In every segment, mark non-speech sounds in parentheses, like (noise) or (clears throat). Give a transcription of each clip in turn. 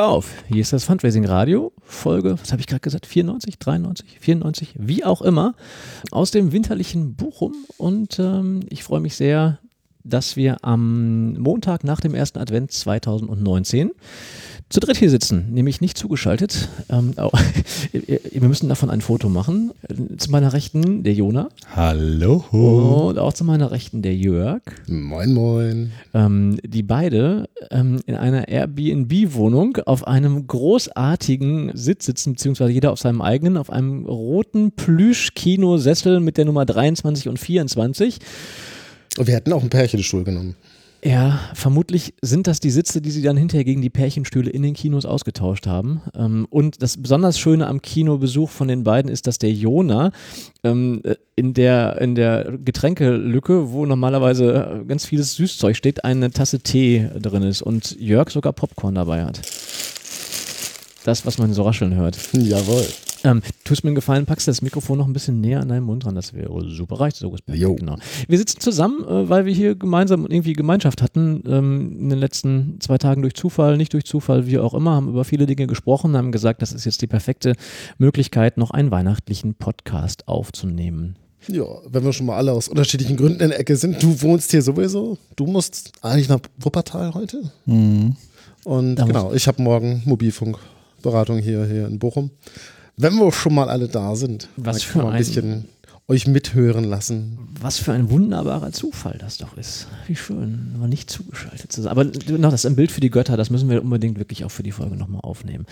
Auf! Hier ist das Fundraising Radio, Folge, was habe ich gerade gesagt, 94, 93, 94, wie auch immer, aus dem winterlichen Bochum. Und ähm, ich freue mich sehr, dass wir am Montag nach dem ersten Advent 2019 zu dritt hier sitzen, nämlich nicht zugeschaltet. Ähm, (laughs) oh, wir müssen davon ein Foto machen. Zu meiner Rechten der Jona. Hallo. Und auch zu meiner Rechten der Jörg. Moin, moin. Ähm, die beide ähm, in einer Airbnb-Wohnung auf einem großartigen Sitz sitzen, beziehungsweise jeder auf seinem eigenen, auf einem roten Plüsch-Kinosessel mit der Nummer 23 und 24. Wir hätten auch einen Pärchenstuhl genommen. Ja, vermutlich sind das die Sitze, die sie dann hinterher gegen die Pärchenstühle in den Kinos ausgetauscht haben. Ähm, und das besonders Schöne am Kinobesuch von den beiden ist, dass der Jona ähm, in, der, in der Getränkelücke, wo normalerweise ganz vieles Süßzeug steht, eine Tasse Tee drin ist und Jörg sogar Popcorn dabei hat. Das, was man so rascheln hört. Jawohl. Ähm, tust mir einen Gefallen, packst das Mikrofon noch ein bisschen näher an deinen Mund dran, das wäre super reich. So genau. Wir sitzen zusammen, äh, weil wir hier gemeinsam irgendwie Gemeinschaft hatten, ähm, in den letzten zwei Tagen durch Zufall, nicht durch Zufall, wie auch immer, haben über viele Dinge gesprochen, haben gesagt, das ist jetzt die perfekte Möglichkeit, noch einen weihnachtlichen Podcast aufzunehmen. Ja, wenn wir schon mal alle aus unterschiedlichen Gründen in der Ecke sind. Du wohnst hier sowieso. Du musst eigentlich nach Wuppertal heute. Mhm. Und da genau, ich habe morgen Mobilfunkberatung hier, hier in Bochum. Wenn wir schon mal alle da sind, was für ein bisschen euch mithören lassen. Was für ein wunderbarer Zufall das doch ist. Wie schön, aber nicht zugeschaltet zu sein. Aber noch das ist ein Bild für die Götter, das müssen wir unbedingt wirklich auch für die Folge nochmal aufnehmen.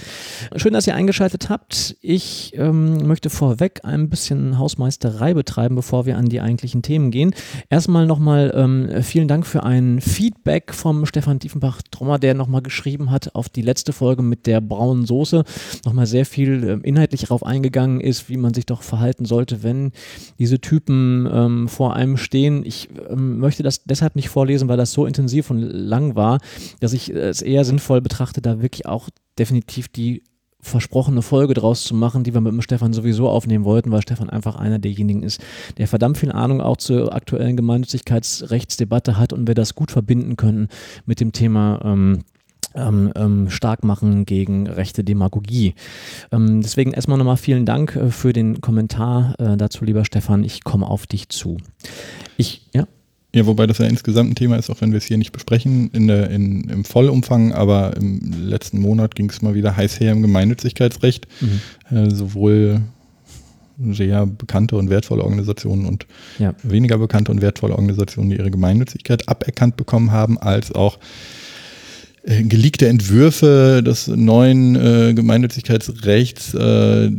Schön, dass ihr eingeschaltet habt. Ich ähm, möchte vorweg ein bisschen Hausmeisterei betreiben, bevor wir an die eigentlichen Themen gehen. Erstmal nochmal ähm, vielen Dank für ein Feedback vom Stefan Tiefenbach-Trommer, der nochmal geschrieben hat auf die letzte Folge mit der braunen Soße. Nochmal sehr viel äh, inhaltlich darauf eingegangen ist, wie man sich doch verhalten sollte, wenn diese Typen ähm, vor einem stehen. Ich ähm, möchte das deshalb nicht vorlesen, weil das so intensiv und lang war, dass ich es eher sinnvoll betrachte, da wirklich auch definitiv die versprochene Folge draus zu machen, die wir mit dem Stefan sowieso aufnehmen wollten, weil Stefan einfach einer derjenigen ist, der verdammt viel Ahnung auch zur aktuellen Gemeinnützigkeitsrechtsdebatte hat und wir das gut verbinden können mit dem Thema ähm, ähm, ähm, stark machen gegen rechte Demagogie. Ähm, deswegen erstmal nochmal vielen Dank äh, für den Kommentar äh, dazu, lieber Stefan. Ich komme auf dich zu. Ich, ja. Ja, wobei das ja insgesamt ein Thema ist, auch wenn wir es hier nicht besprechen, in der, in, im Vollumfang, aber im letzten Monat ging es mal wieder heiß her im Gemeinnützigkeitsrecht. Mhm. Äh, sowohl sehr bekannte und wertvolle Organisationen und ja. weniger bekannte und wertvolle Organisationen, die ihre Gemeinnützigkeit aberkannt bekommen haben, als auch äh, geleakte Entwürfe des neuen äh, Gemeinnützigkeitsrechts äh,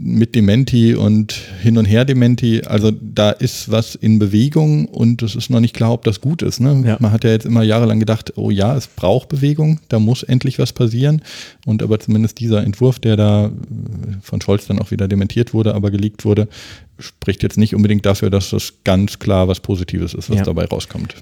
mit Dementi und hin und her Dementi. Also da ist was in Bewegung und es ist noch nicht klar, ob das gut ist. Ne? Ja. Man hat ja jetzt immer jahrelang gedacht, oh ja, es braucht Bewegung, da muss endlich was passieren. Und aber zumindest dieser Entwurf, der da äh, von Scholz dann auch wieder dementiert wurde, aber geleakt wurde, spricht jetzt nicht unbedingt dafür, dass das ganz klar was Positives ist, was ja. dabei rauskommt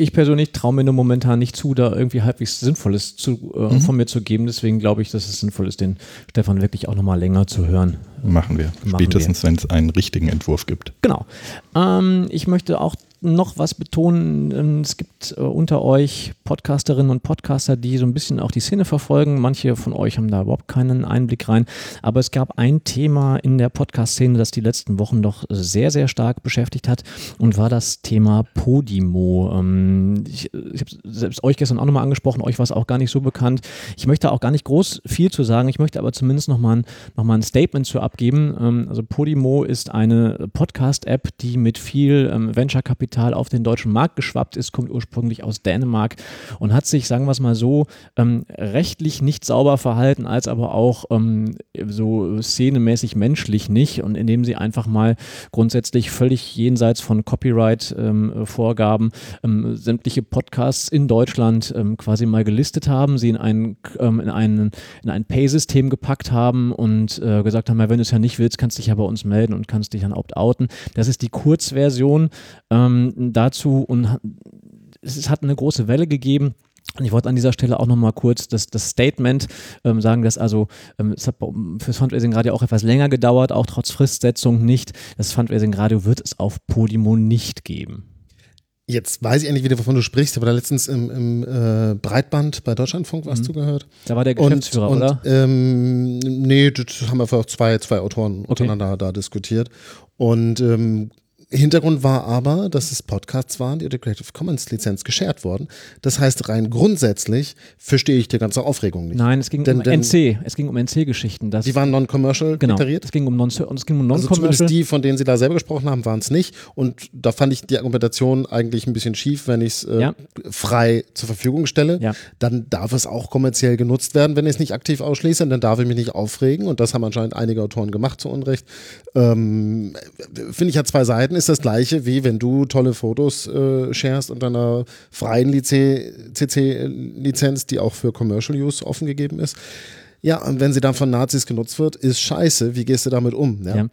ich persönlich traue mir nur momentan nicht zu, da irgendwie halbwegs Sinnvolles zu, äh, mhm. von mir zu geben. Deswegen glaube ich, dass es sinnvoll ist, den Stefan wirklich auch nochmal länger zu hören. Machen wir. Machen Spätestens, wenn es einen richtigen Entwurf gibt. Genau. Ähm, ich möchte auch noch was betonen. Ähm, es gibt äh, unter euch Podcasterinnen und Podcaster, die so ein bisschen auch die Szene verfolgen. Manche von euch haben da überhaupt keinen Einblick rein. Aber es gab ein Thema in der Podcast-Szene, das die letzten Wochen doch sehr, sehr stark beschäftigt hat und war das Thema Podimo. Ähm, ich, ich habe selbst euch gestern auch nochmal angesprochen. Euch war es auch gar nicht so bekannt. Ich möchte auch gar nicht groß viel zu sagen. Ich möchte aber zumindest nochmal ein, noch ein Statement zu abgeben. Ähm, also Podimo ist eine Podcast-App, die mit viel Venture-Kapital Kapital auf den deutschen Markt geschwappt ist, kommt ursprünglich aus Dänemark und hat sich, sagen wir es mal so, ähm, rechtlich nicht sauber verhalten, als aber auch ähm, so szenemäßig menschlich nicht und indem sie einfach mal grundsätzlich völlig jenseits von Copyright-Vorgaben ähm, ähm, sämtliche Podcasts in Deutschland ähm, quasi mal gelistet haben, sie in ein, ähm, in ein, in ein Pay-System gepackt haben und äh, gesagt haben, wenn du es ja nicht willst, kannst du dich ja bei uns melden und kannst dich dann opt-outen. Das ist die Kurzversion. Ähm, ähm, dazu und es hat eine große Welle gegeben. Und ich wollte an dieser Stelle auch nochmal kurz das, das Statement ähm, sagen, dass also ähm, es hat fürs Fundraising Radio auch etwas länger gedauert, auch trotz Fristsetzung nicht. Das Fundraising Radio wird es auf Podimo nicht geben. Jetzt weiß ich endlich wieder, wovon du sprichst. aber da letztens im, im äh, Breitband bei Deutschlandfunk was mhm. zugehört. Da war der Geschäftsführer, und, und, oder? Ähm, nee, das haben einfach zwei, zwei Autoren okay. untereinander da diskutiert. Und ähm, Hintergrund war aber, dass es Podcasts waren, die unter Creative Commons Lizenz geshared wurden. Das heißt, rein grundsätzlich verstehe ich die ganze Aufregung nicht. Nein, es ging denn, um denn, NC. Es ging um NC-Geschichten. Die waren non-commercial genau, deklariert? Es ging um non-commercial. Also zumindest die, von denen Sie da selber gesprochen haben, waren es nicht. Und da fand ich die Argumentation eigentlich ein bisschen schief, wenn ich es äh, ja. frei zur Verfügung stelle. Ja. Dann darf es auch kommerziell genutzt werden, wenn ich es nicht aktiv ausschließe. Dann darf ich mich nicht aufregen. Und das haben anscheinend einige Autoren gemacht, zu Unrecht. Ähm, Finde ich, hat zwei Seiten ist das gleiche, wie wenn du tolle Fotos äh, sharest unter einer freien CC-Lizenz, die auch für Commercial Use offen gegeben ist. Ja, und wenn sie dann von Nazis genutzt wird, ist scheiße. Wie gehst du damit um? Ja? ja.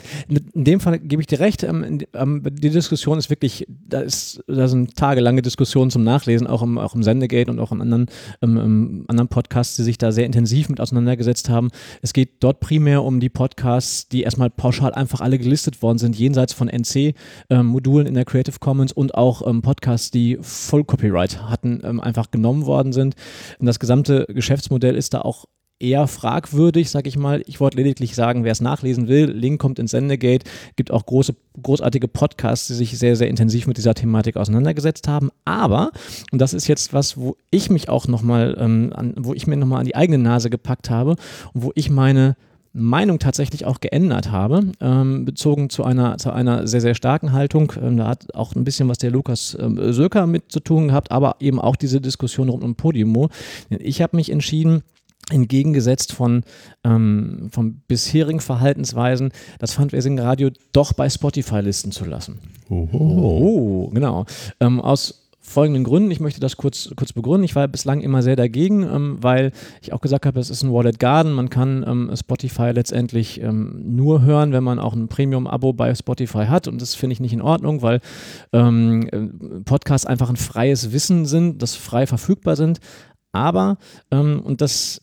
In dem Fall gebe ich dir recht. Ähm, ähm, die Diskussion ist wirklich, da, ist, da sind tagelange Diskussionen zum Nachlesen, auch im, auch im Sendegate und auch in anderen, ähm, anderen Podcasts, die sich da sehr intensiv mit auseinandergesetzt haben. Es geht dort primär um die Podcasts, die erstmal pauschal einfach alle gelistet worden sind, jenseits von NC-Modulen ähm, in der Creative Commons und auch Podcasts, die Full Copyright hatten, einfach genommen worden sind. Und das gesamte Geschäftsmodell ist da auch eher fragwürdig, sag ich mal. Ich wollte lediglich sagen, wer es nachlesen will, Link kommt ins Sendegate, gibt auch große, großartige Podcasts, die sich sehr, sehr intensiv mit dieser Thematik auseinandergesetzt haben. Aber, und das ist jetzt was, wo ich mich auch nochmal, ähm, wo ich mir nochmal an die eigene Nase gepackt habe und wo ich meine Meinung tatsächlich auch geändert habe, ähm, bezogen zu einer, zu einer sehr, sehr starken Haltung. Ähm, da hat auch ein bisschen was der Lukas ähm, Söker mit zu tun gehabt, aber eben auch diese Diskussion rund um Podimo. Ich habe mich entschieden, entgegengesetzt von, ähm, von bisherigen Verhaltensweisen, das Fundraising Radio doch bei Spotify listen zu lassen. Oho. Oh, genau. Ähm, aus folgenden Gründen. Ich möchte das kurz, kurz begründen. Ich war bislang immer sehr dagegen, ähm, weil ich auch gesagt habe, es ist ein Wallet Garden. Man kann ähm, Spotify letztendlich ähm, nur hören, wenn man auch ein Premium-Abo bei Spotify hat. Und das finde ich nicht in Ordnung, weil ähm, äh, Podcasts einfach ein freies Wissen sind, das frei verfügbar sind. Aber, ähm, und das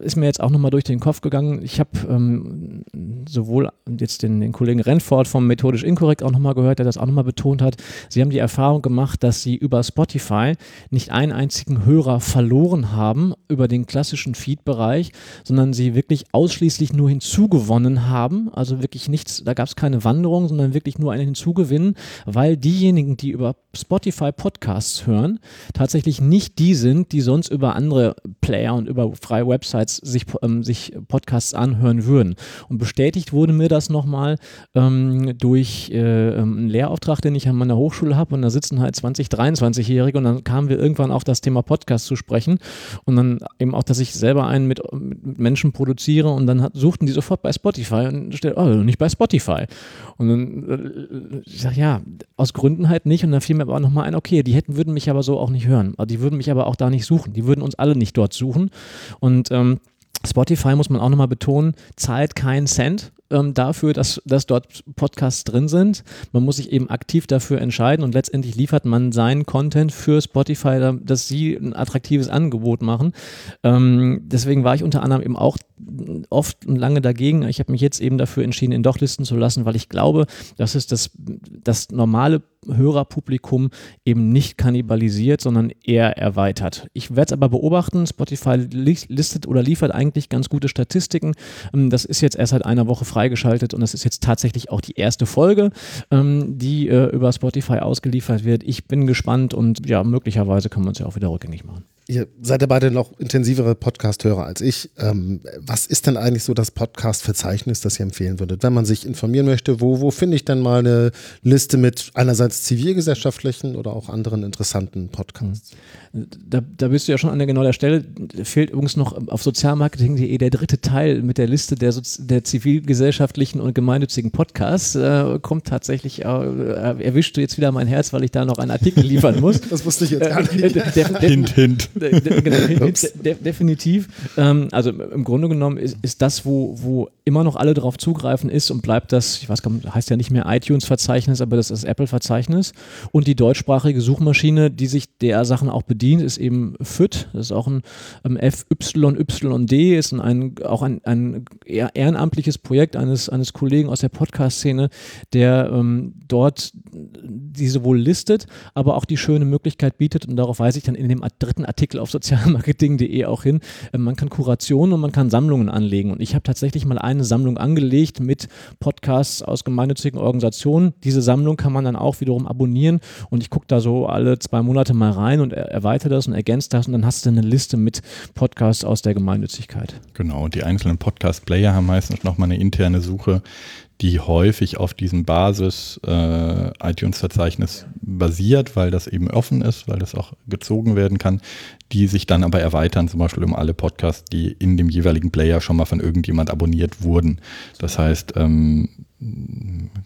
ist mir jetzt auch nochmal durch den Kopf gegangen. Ich habe ähm, sowohl jetzt den, den, Kollegen Renford vom Methodisch Inkorrekt auch nochmal gehört, der das auch nochmal betont hat. Sie haben die Erfahrung gemacht, dass sie über Spotify nicht einen einzigen Hörer verloren haben über den klassischen Feed-Bereich, sondern sie wirklich ausschließlich nur hinzugewonnen haben. Also wirklich nichts, da gab es keine Wanderung, sondern wirklich nur einen Hinzugewinn, weil diejenigen, die über Spotify Podcasts hören, tatsächlich nicht die sind, die sonst über andere Player und über freie Websites sich, ähm, sich Podcasts anhören würden. Und bestätigt wurde mir das nochmal ähm, durch äh, ähm, einen Lehrauftrag, den ich an meiner Hochschule habe. Und da sitzen halt 20, 23-Jährige und dann kamen wir irgendwann auf das Thema Podcast zu sprechen. Und dann eben auch, dass ich selber einen mit, mit Menschen produziere und dann hat, suchten die sofort bei Spotify und stellt, oh, nicht bei Spotify. Und dann, äh, ich sage, ja, aus Gründen halt nicht. Und dann fiel mir aber nochmal ein, okay, die hätten, würden mich aber so auch nicht hören. Die würden mich aber auch da nicht suchen. Die würden uns alle nicht dort suchen. Und ähm, Spotify muss man auch nochmal betonen, zahlt keinen Cent ähm, dafür, dass, dass dort Podcasts drin sind. Man muss sich eben aktiv dafür entscheiden und letztendlich liefert man seinen Content für Spotify, dass sie ein attraktives Angebot machen. Ähm, deswegen war ich unter anderem eben auch oft und lange dagegen. Ich habe mich jetzt eben dafür entschieden, ihn doch listen zu lassen, weil ich glaube, dass es das, das normale Hörerpublikum eben nicht kannibalisiert, sondern eher erweitert. Ich werde es aber beobachten. Spotify listet oder liefert eigentlich ganz gute Statistiken. Ähm, das ist jetzt erst seit einer Woche freigeschaltet und das ist jetzt tatsächlich auch die erste Folge, ähm, die äh, über Spotify ausgeliefert wird. Ich bin gespannt und ja, möglicherweise können wir uns ja auch wieder rückgängig machen. Ihr seid ja beide noch intensivere Podcast-Hörer als ich. Ähm, was ist denn eigentlich so das Podcast-Verzeichnis, das ihr empfehlen würdet? Wenn man sich informieren möchte, wo, wo finde ich denn mal eine Liste mit einerseits zivilgesellschaftlichen oder auch anderen interessanten Podcasts? Da, da bist du ja schon an der genau der Stelle. Fehlt übrigens noch auf sozialmarketing.de der dritte Teil mit der Liste der, der zivilgesellschaftlichen und gemeinnützigen Podcasts. Äh, kommt tatsächlich, äh, erwischst du jetzt wieder mein Herz, weil ich da noch einen Artikel liefern muss. (laughs) das wusste ich jetzt gar nicht. hint, hint. De, de, genau, de, definitiv. Ähm, also im Grunde genommen ist, ist das, wo, wo immer noch alle darauf zugreifen, ist und bleibt das, ich weiß gar nicht, heißt ja nicht mehr iTunes-Verzeichnis, aber das ist Apple-Verzeichnis. Und die deutschsprachige Suchmaschine, die sich der Sachen auch bedient, ist eben FYD. Das ist auch ein ähm, FYYD, ist ein, auch ein, ein ehrenamtliches Projekt eines, eines Kollegen aus der Podcast-Szene, der ähm, dort diese wohl listet, aber auch die schöne Möglichkeit bietet, und darauf weise ich dann in dem dritten Artikel auf sozialmarketing.de auch hin, äh, man kann Kurationen und man kann Sammlungen anlegen. Und ich habe tatsächlich mal eine Sammlung angelegt mit Podcasts aus gemeinnützigen Organisationen. Diese Sammlung kann man dann auch wiederum abonnieren und ich gucke da so alle zwei Monate mal rein und erweitere das und ergänze das und dann hast du eine Liste mit Podcasts aus der Gemeinnützigkeit. Genau, und die einzelnen Podcast-Player haben meistens nochmal eine interne Suche, die häufig auf diesem Basis-iTunes-Verzeichnis äh, basiert, weil das eben offen ist, weil das auch gezogen werden kann, die sich dann aber erweitern, zum Beispiel um alle Podcasts, die in dem jeweiligen Player schon mal von irgendjemand abonniert wurden. Das heißt, ähm,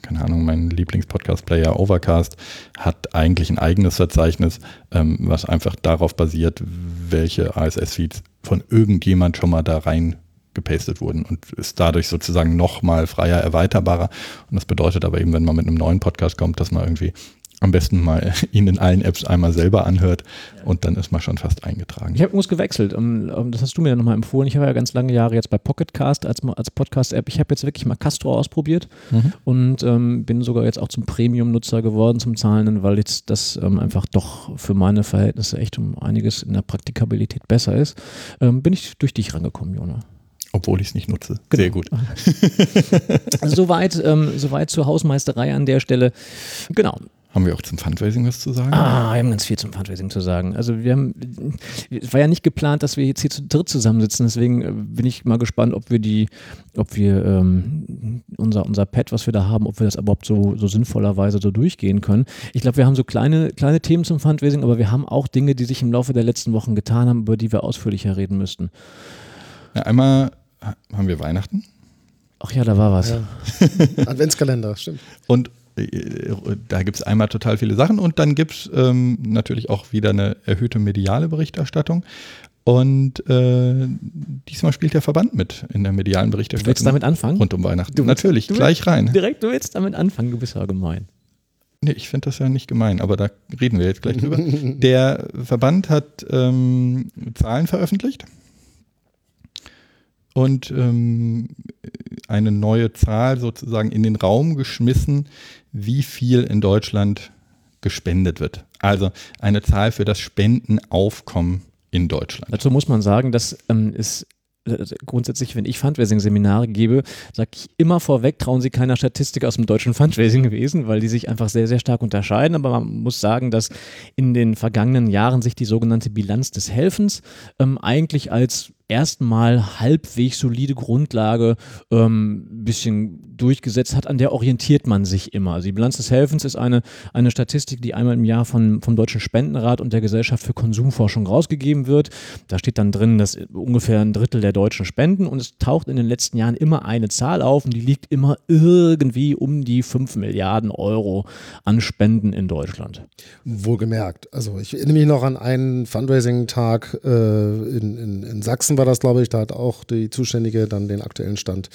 keine Ahnung, mein Lieblingspodcast-Player Overcast hat eigentlich ein eigenes Verzeichnis, ähm, was einfach darauf basiert, welche RSS-Feeds von irgendjemand schon mal da rein gepastet wurden und ist dadurch sozusagen nochmal freier erweiterbarer. Und das bedeutet aber eben, wenn man mit einem neuen Podcast kommt, dass man irgendwie am besten mal (laughs) ihn in allen Apps einmal selber anhört und dann ist man schon fast eingetragen. Ich habe übrigens gewechselt. Das hast du mir ja nochmal empfohlen. Ich habe ja ganz lange Jahre jetzt bei Pocketcast als, als Podcast-App. Ich habe jetzt wirklich mal Castro ausprobiert mhm. und ähm, bin sogar jetzt auch zum Premium-Nutzer geworden, zum Zahlenden, weil jetzt das ähm, einfach doch für meine Verhältnisse echt um einiges in der Praktikabilität besser ist. Ähm, bin ich durch dich rangekommen, Jona. Obwohl ich es nicht nutze. Genau. Sehr gut. (laughs) soweit, ähm, soweit zur Hausmeisterei an der Stelle. Genau. Haben wir auch zum Fundraising was zu sagen? Ah, wir haben ganz viel zum Fundraising zu sagen. Also wir haben, es war ja nicht geplant, dass wir jetzt hier zu dritt zusammensitzen, deswegen äh, bin ich mal gespannt, ob wir die, ob wir ähm, unser, unser Pad, was wir da haben, ob wir das überhaupt so, so sinnvollerweise so durchgehen können. Ich glaube, wir haben so kleine, kleine Themen zum Fundraising, aber wir haben auch Dinge, die sich im Laufe der letzten Wochen getan haben, über die wir ausführlicher reden müssten. Ja, einmal haben wir Weihnachten. Ach ja, da war was. Ja. (laughs) Adventskalender, stimmt. Und äh, da gibt es einmal total viele Sachen und dann gibt es ähm, natürlich auch wieder eine erhöhte mediale Berichterstattung. Und äh, diesmal spielt der Verband mit in der medialen Berichterstattung. Du willst damit anfangen? Rund um Weihnachten. Du natürlich, du gleich rein. Direkt, du willst damit anfangen, du bist ja gemein. Nee, ich finde das ja nicht gemein, aber da reden wir jetzt gleich drüber. (laughs) der Verband hat ähm, Zahlen veröffentlicht und ähm, eine neue Zahl sozusagen in den Raum geschmissen, wie viel in Deutschland gespendet wird. Also eine Zahl für das Spendenaufkommen in Deutschland. Dazu muss man sagen, dass ähm, es äh, grundsätzlich, wenn ich Fundraising-Seminare gebe, sage ich immer vorweg, trauen Sie keiner Statistik aus dem deutschen Fundraising-Wesen, weil die sich einfach sehr, sehr stark unterscheiden. Aber man muss sagen, dass in den vergangenen Jahren sich die sogenannte Bilanz des Helfens ähm, eigentlich als erstmal halbwegs solide Grundlage ähm, bisschen durchgesetzt hat, an der orientiert man sich immer. Also die Bilanz des Helfens ist eine, eine Statistik, die einmal im Jahr von, vom Deutschen Spendenrat und der Gesellschaft für Konsumforschung rausgegeben wird. Da steht dann drin, dass ungefähr ein Drittel der Deutschen spenden und es taucht in den letzten Jahren immer eine Zahl auf und die liegt immer irgendwie um die 5 Milliarden Euro an Spenden in Deutschland. Wohlgemerkt. Also ich erinnere mich noch an einen Fundraising-Tag äh, in, in, in Sachsen war das, glaube ich. Da hat auch die Zuständige dann den aktuellen Stand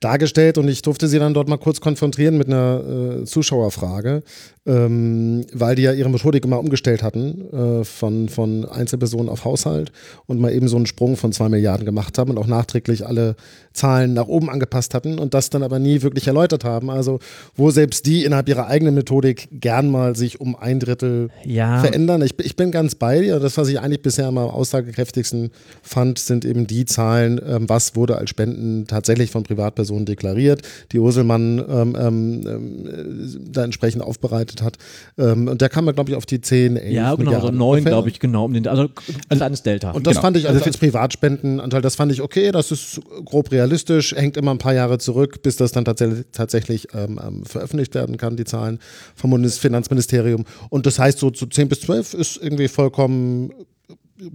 dargestellt und ich durfte sie dann dort mal kurz konfrontieren mit einer äh, Zuschauerfrage, ähm, weil die ja ihre Methodik immer umgestellt hatten äh, von, von Einzelpersonen auf Haushalt und mal eben so einen Sprung von zwei Milliarden gemacht haben und auch nachträglich alle Zahlen nach oben angepasst hatten und das dann aber nie wirklich erläutert haben. Also wo selbst die innerhalb ihrer eigenen Methodik gern mal sich um ein Drittel ja. verändern. Ich, ich bin ganz bei dir. Das, was ich eigentlich bisher am aussagekräftigsten fand, sind eben die Zahlen, ähm, was wurde als Spenden tatsächlich von Privatpersonen Person deklariert, die Urselmann ähm, ähm, äh, da entsprechend aufbereitet hat. Ähm, und der kam ja, glaube ich, auf die 10, 11 Ja, genau, Milliarden so 9, glaube ich, genau. Um den, also ein kleines Delta. Und das genau. fand ich, also, also als Privatspendenanteil, das fand ich okay, das ist grob realistisch, hängt immer ein paar Jahre zurück, bis das dann tatsächlich, tatsächlich ähm, ähm, veröffentlicht werden kann, die Zahlen vom Bundesfinanzministerium. Und das heißt, so zu so 10 bis 12 ist irgendwie vollkommen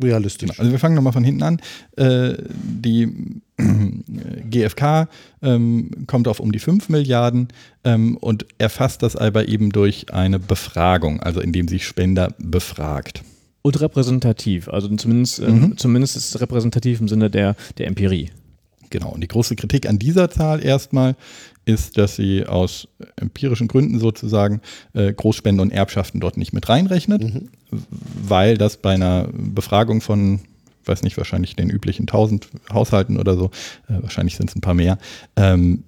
realistisch. Genau. Also wir fangen nochmal von hinten an. Äh, die GfK ähm, kommt auf um die 5 Milliarden ähm, und erfasst das aber eben durch eine Befragung, also indem sie Spender befragt. Und repräsentativ, also zumindest, äh, mhm. zumindest ist es repräsentativ im Sinne der, der Empirie. Genau, und die große Kritik an dieser Zahl erstmal ist, dass sie aus empirischen Gründen sozusagen äh, Großspenden und Erbschaften dort nicht mit reinrechnet, mhm. weil das bei einer Befragung von weiß nicht, wahrscheinlich den üblichen 1000 Haushalten oder so, äh, wahrscheinlich sind es ein paar mehr, ähm,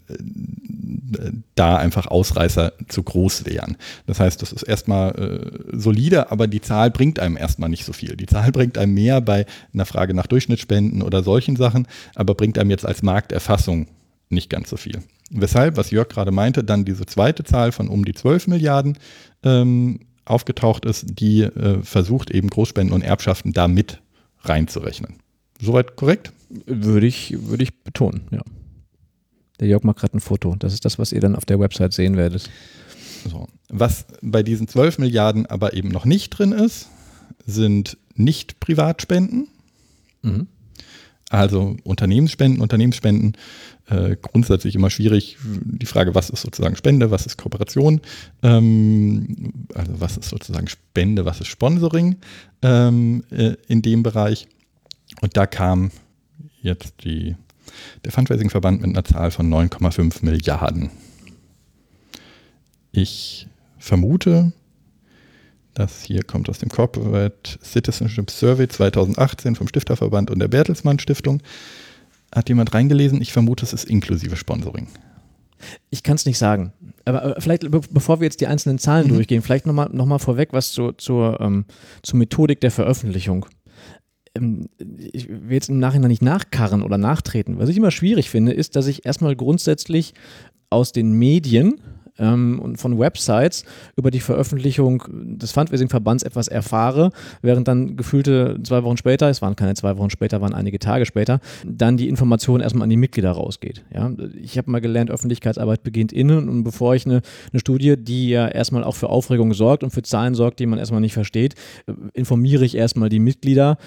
da einfach Ausreißer zu groß wären. Das heißt, das ist erstmal äh, solide, aber die Zahl bringt einem erstmal nicht so viel. Die Zahl bringt einem mehr bei einer Frage nach Durchschnittsspenden oder solchen Sachen, aber bringt einem jetzt als Markterfassung nicht ganz so viel. Weshalb, was Jörg gerade meinte, dann diese zweite Zahl von um die 12 Milliarden ähm, aufgetaucht ist, die äh, versucht eben Großspenden und Erbschaften da mit reinzurechnen. Soweit korrekt? Würde ich, würde ich betonen, ja. Der Jörg macht gerade ein Foto. Das ist das, was ihr dann auf der Website sehen werdet. So. Was bei diesen 12 Milliarden aber eben noch nicht drin ist, sind nicht Privatspenden. Mhm. Also Unternehmensspenden, Unternehmensspenden, äh, grundsätzlich immer schwierig. Die Frage, was ist sozusagen Spende, was ist Kooperation, ähm, also was ist sozusagen Spende, was ist Sponsoring ähm, äh, in dem Bereich. Und da kam jetzt die, der Fundraising-Verband mit einer Zahl von 9,5 Milliarden. Ich vermute, das hier kommt aus dem Corporate Citizenship Survey 2018 vom Stifterverband und der Bertelsmann Stiftung. Hat jemand reingelesen? Ich vermute, es ist inklusive Sponsoring. Ich kann es nicht sagen. Aber vielleicht, bevor wir jetzt die einzelnen Zahlen mhm. durchgehen, vielleicht nochmal noch mal vorweg was zu, zur, ähm, zur Methodik der Veröffentlichung. Ähm, ich will jetzt im Nachhinein nicht nachkarren oder nachtreten. Was ich immer schwierig finde, ist, dass ich erstmal grundsätzlich aus den Medien ähm, und von Websites über die Veröffentlichung des Fundraising-Verbands etwas erfahre, während dann gefühlte zwei Wochen später, es waren keine zwei Wochen später, waren einige Tage später, dann die Information erstmal an die Mitglieder rausgeht. Ja? Ich habe mal gelernt, Öffentlichkeitsarbeit beginnt innen und bevor ich eine, eine Studie, die ja erstmal auch für Aufregung sorgt und für Zahlen sorgt, die man erstmal nicht versteht, informiere ich erstmal die Mitglieder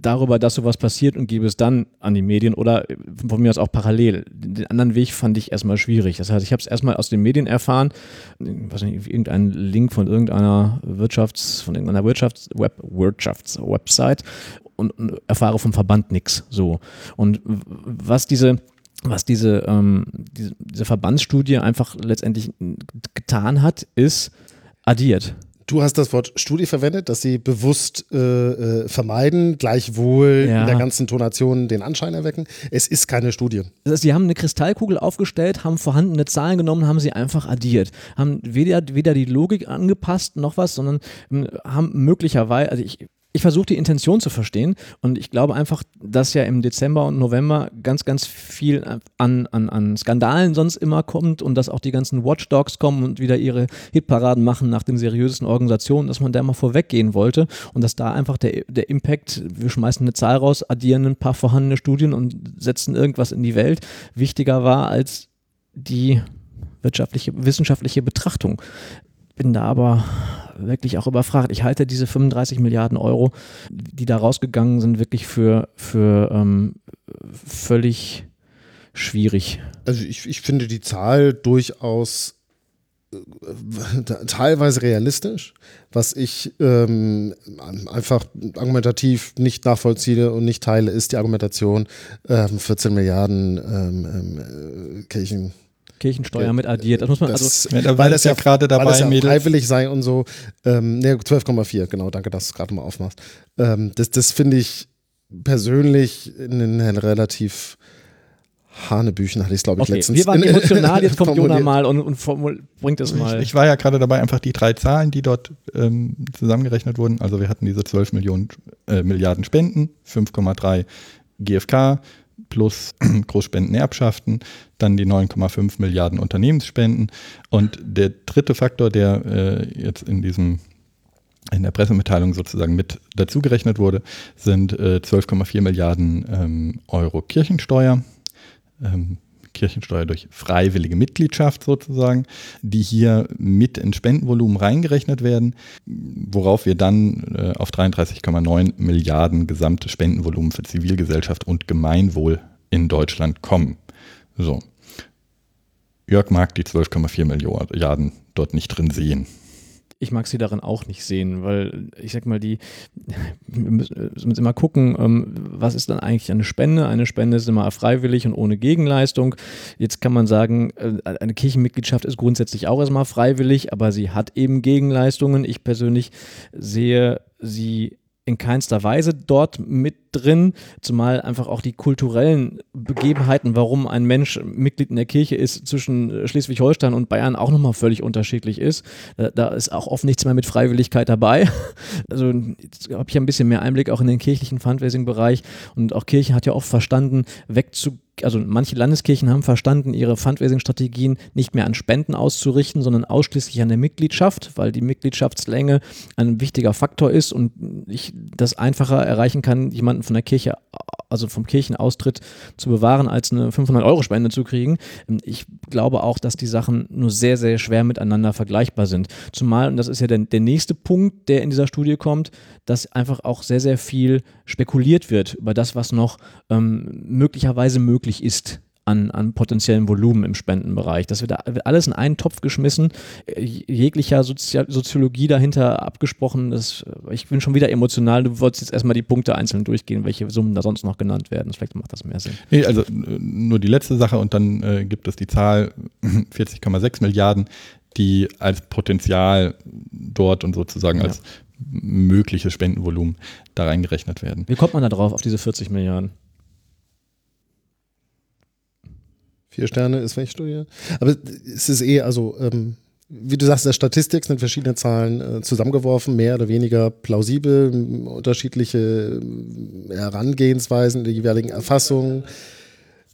darüber, dass sowas passiert und gebe es dann an die Medien oder von mir aus auch parallel. Den anderen Weg fand ich erstmal schwierig. Das heißt, ich habe es erstmal aus den Medien erfahren, was nicht, irgendein Link von irgendeiner Wirtschafts, von irgendeiner Wirtschafts Web, Wirtschaftswebsite und, und erfahre vom Verband nichts. So. Und was diese was diese, ähm, diese, diese Verbandsstudie einfach letztendlich getan hat, ist addiert. Du hast das Wort Studie verwendet, dass sie bewusst äh, äh, vermeiden, gleichwohl ja. in der ganzen Tonation den Anschein erwecken. Es ist keine Studie. Das heißt, sie haben eine Kristallkugel aufgestellt, haben vorhandene Zahlen genommen, haben sie einfach addiert. Haben weder, weder die Logik angepasst noch was, sondern ähm, haben möglicherweise, also ich ich versuche die Intention zu verstehen und ich glaube einfach, dass ja im Dezember und November ganz, ganz viel an, an, an Skandalen sonst immer kommt und dass auch die ganzen Watchdogs kommen und wieder ihre Hitparaden machen nach den seriösen Organisationen, dass man da mal vorweggehen wollte und dass da einfach der, der Impact, wir schmeißen eine Zahl raus, addieren ein paar vorhandene Studien und setzen irgendwas in die Welt, wichtiger war als die wirtschaftliche, wissenschaftliche Betrachtung. Bin da aber wirklich auch überfragt. Ich halte diese 35 Milliarden Euro, die da rausgegangen sind, wirklich für, für ähm, völlig schwierig. Also ich, ich finde die Zahl durchaus äh, teilweise realistisch, was ich ähm, einfach argumentativ nicht nachvollziehe und nicht teile, ist die Argumentation, ähm, 14 Milliarden ähm, ähm äh, Kirchen. Kirchensteuer mit addiert. Das muss man das, also, weil das ja gerade dabei weil das ja freiwillig sei und so. Ähm, ne, 12,4, genau, danke, dass du es gerade mal aufmachst. Ähm, das das finde ich persönlich einen relativ Hanebüchen hatte ich es, glaube ich, okay, letztens. Wir waren emotional, (laughs) jetzt kommt Jona mal und, und bringt es mal. Ich, ich, war ja gerade dabei, einfach die drei Zahlen, die dort ähm, zusammengerechnet wurden. Also wir hatten diese 12 Millionen, äh, Milliarden Spenden, 5,3 GfK, plus (clears throat) Großspendenerbschaften, dann die 9,5 Milliarden Unternehmensspenden. Und der dritte Faktor, der äh, jetzt in diesem in der Pressemitteilung sozusagen mit dazugerechnet wurde, sind äh, 12,4 Milliarden ähm, Euro Kirchensteuer. Ähm, Kirchensteuer durch freiwillige Mitgliedschaft sozusagen, die hier mit in Spendenvolumen reingerechnet werden, worauf wir dann äh, auf 33,9 Milliarden gesamtes Spendenvolumen für Zivilgesellschaft und Gemeinwohl in Deutschland kommen. So. Jörg mag die 12,4 Milliarden dort nicht drin sehen. Ich mag sie darin auch nicht sehen, weil ich sag mal, die wir müssen, müssen immer gucken, ähm, was ist dann eigentlich eine Spende? Eine Spende ist immer freiwillig und ohne Gegenleistung. Jetzt kann man sagen, äh, eine Kirchenmitgliedschaft ist grundsätzlich auch erstmal freiwillig, aber sie hat eben Gegenleistungen. Ich persönlich sehe sie in keinster Weise dort mit drin, zumal einfach auch die kulturellen Begebenheiten, warum ein Mensch Mitglied in der Kirche ist, zwischen Schleswig-Holstein und Bayern auch nochmal völlig unterschiedlich ist. Da, ist auch oft nichts mehr mit Freiwilligkeit dabei. (laughs) Also habe ich ein bisschen mehr Einblick auch in den kirchlichen Fundraising-Bereich und auch Kirche hat ja oft verstanden, wegzugehen also manche Landeskirchen haben verstanden, ihre Fundraising-Strategien nicht mehr an Spenden auszurichten, sondern ausschließlich an der Mitgliedschaft, weil die Mitgliedschaftslänge ein wichtiger Faktor ist und ich das einfacher erreichen kann, jemanden von der Kirche, also vom Kirchenaustritt zu bewahren, als eine 500-Euro-Spende zu kriegen. Ich glaube auch, dass die Sachen nur sehr, sehr schwer miteinander vergleichbar sind. Zumal, und das ist ja der, der nächste Punkt, der in dieser Studie kommt, dass einfach auch sehr, sehr viel spekuliert wird über das, was noch ähm, möglicherweise möglich ist an, an potenziellen Volumen im Spendenbereich. Das wird, alles in einen Topf geschmissen, jeglicher Sozi Soziologie dahinter abgesprochen. Das, ich bin schon wieder emotional. Du wolltest jetzt erstmal die Punkte einzeln durchgehen, welche Summen da sonst noch genannt werden. Vielleicht macht das mehr Sinn. Nee, also nur die letzte Sache und dann äh, gibt es die Zahl (clears throat) 40,6 Milliarden, die als Potenzial dort und sozusagen ja. als mögliches Spendenvolumen da reingerechnet werden. Wie kommt man da drauf, auf diese 40 Milliarden? Vier Sterne ist welche Studie? Aber es ist eh, also, ähm, wie du sagst, der Statistik sind verschiedene Zahlen äh, zusammengeworfen, mehr oder weniger plausibel, unterschiedliche äh, Herangehensweisen der jeweiligen Erfassungen.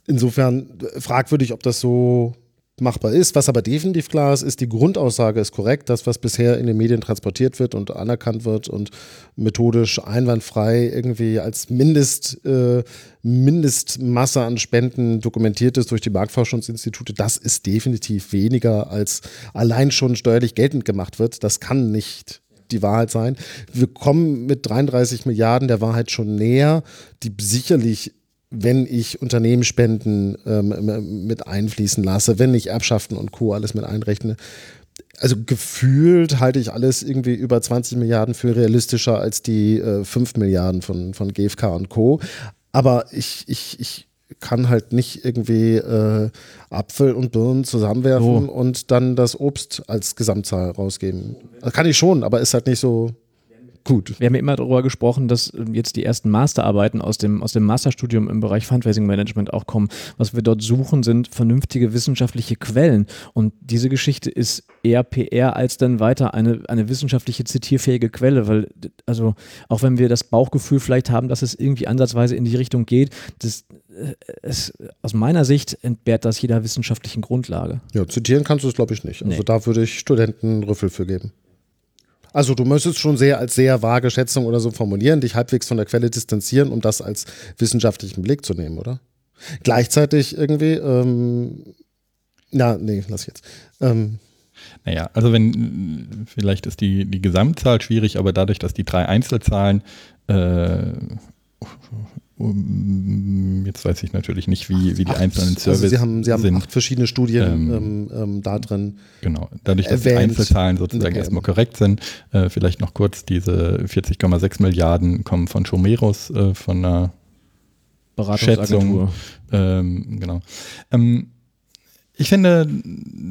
Insofern fragwürdig, ob das so machbar ist. Was aber definitiv klar ist, ist, die Grundaussage ist korrekt. Das, was bisher in den Medien transportiert wird und anerkannt wird und methodisch einwandfrei irgendwie als Mindest, äh, Mindestmasse an Spenden dokumentiert ist durch die Marktforschungsinstitute, das ist definitiv weniger als allein schon steuerlich geltend gemacht wird. Das kann nicht die Wahrheit sein. Wir kommen mit 33 Milliarden der Wahrheit schon näher, die sicherlich wenn ich Unternehmensspenden ähm, mit einfließen lasse, wenn ich Erbschaften und Co. alles mit einrechne. Also gefühlt halte ich alles irgendwie über 20 Milliarden für realistischer als die äh, 5 Milliarden von, von GfK und Co. Aber ich, ich, ich kann halt nicht irgendwie äh, Apfel und Birnen zusammenwerfen oh. und dann das Obst als Gesamtzahl rausgeben. Das kann ich schon, aber ist halt nicht so Gut. Wir haben ja immer darüber gesprochen, dass ähm, jetzt die ersten Masterarbeiten aus dem, aus dem Masterstudium im Bereich Fundraising Management auch kommen. Was wir dort suchen, sind vernünftige wissenschaftliche Quellen. Und diese Geschichte ist eher PR als dann weiter eine, eine wissenschaftliche zitierfähige Quelle, weil, also auch wenn wir das Bauchgefühl vielleicht haben, dass es irgendwie ansatzweise in die Richtung geht, das, äh, es, aus meiner Sicht entbehrt das jeder wissenschaftlichen Grundlage. Ja, zitieren kannst du es, glaube ich, nicht. Also nee. da würde ich Studenten Rüffel für geben. Also du müsstest schon sehr als sehr vage Schätzung oder so formulieren, dich halbwegs von der Quelle distanzieren, um das als wissenschaftlichen Blick zu nehmen, oder? Gleichzeitig irgendwie, ähm, na, nee, lass ich jetzt. Ähm, naja, also wenn, vielleicht ist die, die Gesamtzahl schwierig, aber dadurch, dass die drei Einzelzahlen äh, Jetzt weiß ich natürlich nicht, wie, wie die einzelnen Services also Sie haben, Sie haben sind. acht verschiedene Studien ähm, ähm, ähm da drin. Genau, dadurch, dass die Einzelzahlen sozusagen erstmal korrekt sind, äh, vielleicht noch kurz, diese 40,6 Milliarden kommen von Chomeros, äh, von einer Schätzung. Ähm, genau. Ähm, ich finde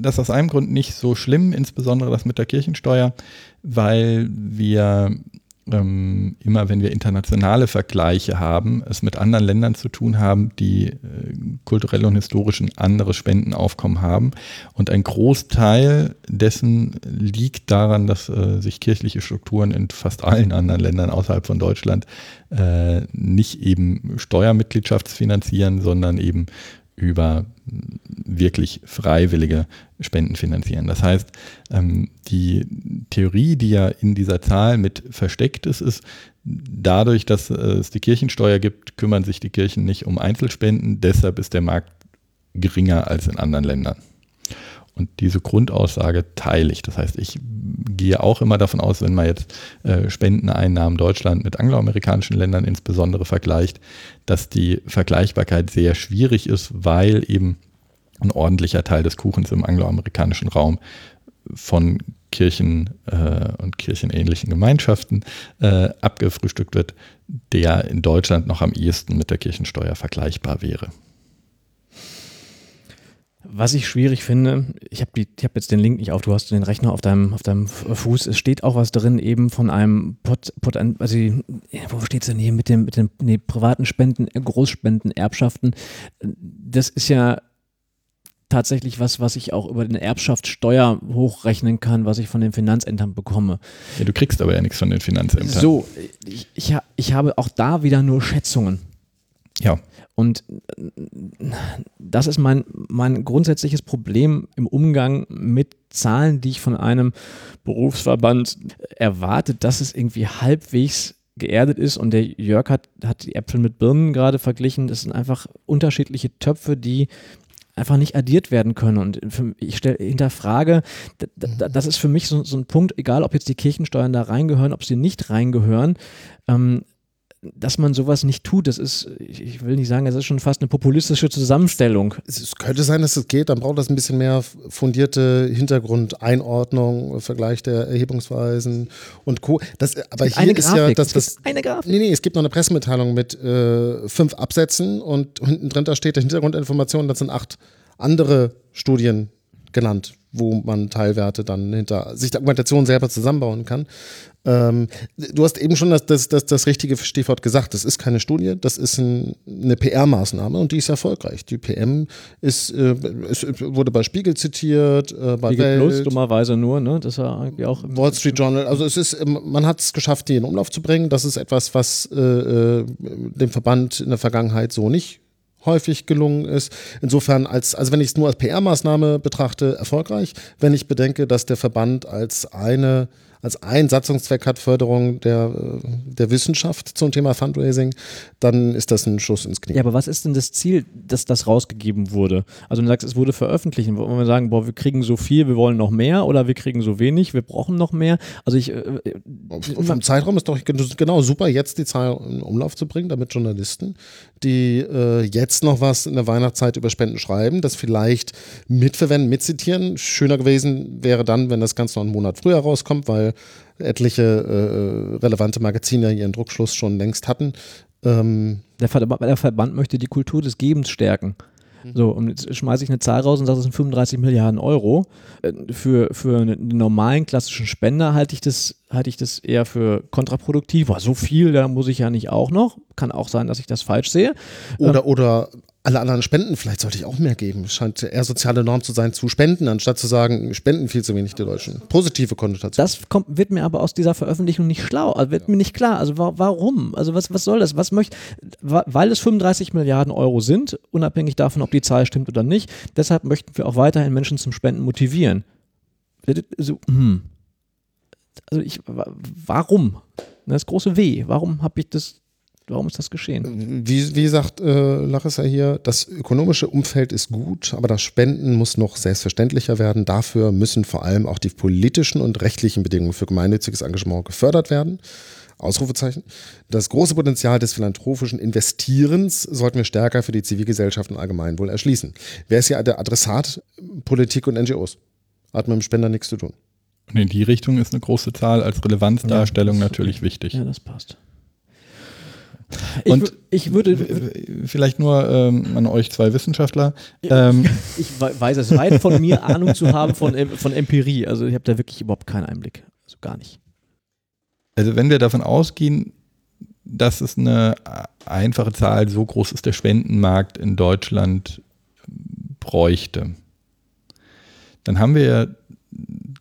das aus einem Grund nicht so schlimm, insbesondere das mit der Kirchensteuer, weil wir ähm, immer wenn wir internationale Vergleiche haben, es mit anderen Ländern zu tun haben, die äh, kulturell und historisch ein anderes Spendenaufkommen haben. Und ein Großteil dessen liegt daran, dass äh, sich kirchliche Strukturen in fast allen anderen Ländern außerhalb von Deutschland äh, nicht eben Steuermitgliedschaftsfinanzieren, sondern eben über wirklich freiwillige Spenden finanzieren. Das heißt, ähm, die Theorie, die ja in dieser Zahl mit versteckt ist, ist, dadurch, dass es die Kirchensteuer gibt, kümmern sich die Kirchen nicht um Einzelspenden, deshalb ist der Markt geringer als in anderen Ländern. Und diese Grundaussage teile ich. Das heißt, ich gehe auch immer davon aus, wenn man jetzt äh, Spendeneinnahmen Deutschland mit angloamerikanischen Ländern insbesondere vergleicht, dass die Vergleichbarkeit sehr schwierig ist, weil eben ein ordentlicher Teil des Kuchens im angloamerikanischen Raum von Kirchen äh, und kirchenähnlichen Gemeinschaften äh, abgefrühstückt wird, der in Deutschland noch am ehesten mit der Kirchensteuer vergleichbar wäre. Was ich schwierig finde, ich habe hab jetzt den Link nicht auf, du hast den Rechner auf deinem, auf deinem Fuß, es steht auch was drin eben von einem Pot, Pot also wo steht es denn hier mit, dem, mit den nee, privaten Spenden, Großspenden, Erbschaften. Das ist ja tatsächlich was, was ich auch über den Erbschaftssteuer hochrechnen kann, was ich von den Finanzämtern bekomme. Ja, du kriegst aber ja nichts von den Finanzämtern. So, ich, ich, ich habe auch da wieder nur Schätzungen. Ja. Und das ist mein, mein grundsätzliches Problem im Umgang mit Zahlen, die ich von einem Berufsverband erwarte, dass es irgendwie halbwegs geerdet ist und der Jörg hat, hat die Äpfel mit Birnen gerade verglichen. Das sind einfach unterschiedliche Töpfe, die einfach nicht addiert werden können. Und ich stelle hinterfrage, das ist für mich so, so, ein Punkt, egal ob jetzt die Kirchensteuern da reingehören, ob sie nicht reingehören, ähm, dass man sowas nicht tut, das ist, ich will nicht sagen, das ist schon fast eine populistische Zusammenstellung. Es könnte sein, dass es geht, dann braucht das ein bisschen mehr fundierte Hintergrundeinordnung, Vergleich der Erhebungsweisen und Co. Das, aber hier eine ist Grafik. ja, dass das. Eine Grafik. Nee, nee, es gibt noch eine Pressemitteilung mit äh, fünf Absätzen und hinten drin da steht der Hintergrundinformation, das sind acht andere Studien genannt, wo man Teilwerte dann hinter sich die Argumentation selber zusammenbauen kann. Ähm, du hast eben schon das, das, das, das richtige Stichwort gesagt. Das ist keine Studie, das ist ein, eine PR-Maßnahme und die ist erfolgreich. Die PM ist, äh, ist wurde bei Spiegel zitiert, äh, bei Spiegel Welt, Plus dummerweise nur, ne? Das war irgendwie auch Wall Street Journal. Also es ist, ähm, man hat es geschafft, die in Umlauf zu bringen. Das ist etwas, was äh, äh, dem Verband in der Vergangenheit so nicht häufig gelungen ist. Insofern, als, also wenn ich es nur als PR-Maßnahme betrachte, erfolgreich. Wenn ich bedenke, dass der Verband als eine als ein Satzungszweck hat Förderung der, der Wissenschaft zum Thema Fundraising, dann ist das ein Schuss ins Knie. Ja, aber was ist denn das Ziel, dass das rausgegeben wurde? Also du sagst, es wurde veröffentlicht. Wollen wir sagen, boah, wir kriegen so viel, wir wollen noch mehr oder wir kriegen so wenig, wir brauchen noch mehr? Also ich äh, vom Zeitraum ist doch genau super, jetzt die Zahl in Umlauf zu bringen, damit Journalisten, die äh, jetzt noch was in der Weihnachtszeit über Spenden schreiben, das vielleicht mitverwenden, mitzitieren. Schöner gewesen wäre dann, wenn das Ganze noch einen Monat früher rauskommt, weil etliche äh, relevante Magazine ihren Druckschluss schon längst hatten. Ähm der, Verband, der Verband möchte die Kultur des Gebens stärken. Mhm. So, und jetzt schmeiße ich eine Zahl raus und sage, das sind 35 Milliarden Euro. Äh, für, für einen normalen klassischen Spender halte ich das, halte ich das eher für kontraproduktiv. So viel, da muss ich ja nicht auch noch. Kann auch sein, dass ich das falsch sehe. Oder, ähm, oder alle anderen spenden, vielleicht sollte ich auch mehr geben. Es scheint eher soziale Norm zu sein, zu spenden, anstatt zu sagen, spenden viel zu wenig die Deutschen. Positive Konnotation. Das kommt, wird mir aber aus dieser Veröffentlichung nicht schlau, also wird ja. mir nicht klar. Also wa warum? Also was, was soll das? Was möchte, weil es 35 Milliarden Euro sind, unabhängig davon, ob die Zahl stimmt oder nicht, deshalb möchten wir auch weiterhin Menschen zum Spenden motivieren. So, hm. Also ich, warum? Das große W. Warum habe ich das Warum ist das geschehen? Wie, wie sagt äh, Larissa hier, das ökonomische Umfeld ist gut, aber das Spenden muss noch selbstverständlicher werden. Dafür müssen vor allem auch die politischen und rechtlichen Bedingungen für gemeinnütziges Engagement gefördert werden. Ausrufezeichen. Das große Potenzial des philanthropischen Investierens sollten wir stärker für die Zivilgesellschaft und Allgemeinwohl erschließen. Wer ist hier der Adressat? Politik und NGOs. Hat mit dem Spender nichts zu tun. Und in die Richtung ist eine große Zahl als Relevanzdarstellung ja, natürlich wichtig. Ja, das passt. Und ich, würde vielleicht nur ähm, an euch zwei Wissenschaftler. Ähm, (laughs) ich weiß es weit von mir, Ahnung zu haben von, von Empirie. Also ich habe da wirklich überhaupt keinen Einblick. Also gar nicht. Also wenn wir davon ausgehen, dass es eine einfache Zahl, so groß ist der Spendenmarkt in Deutschland, bräuchte, dann haben wir ja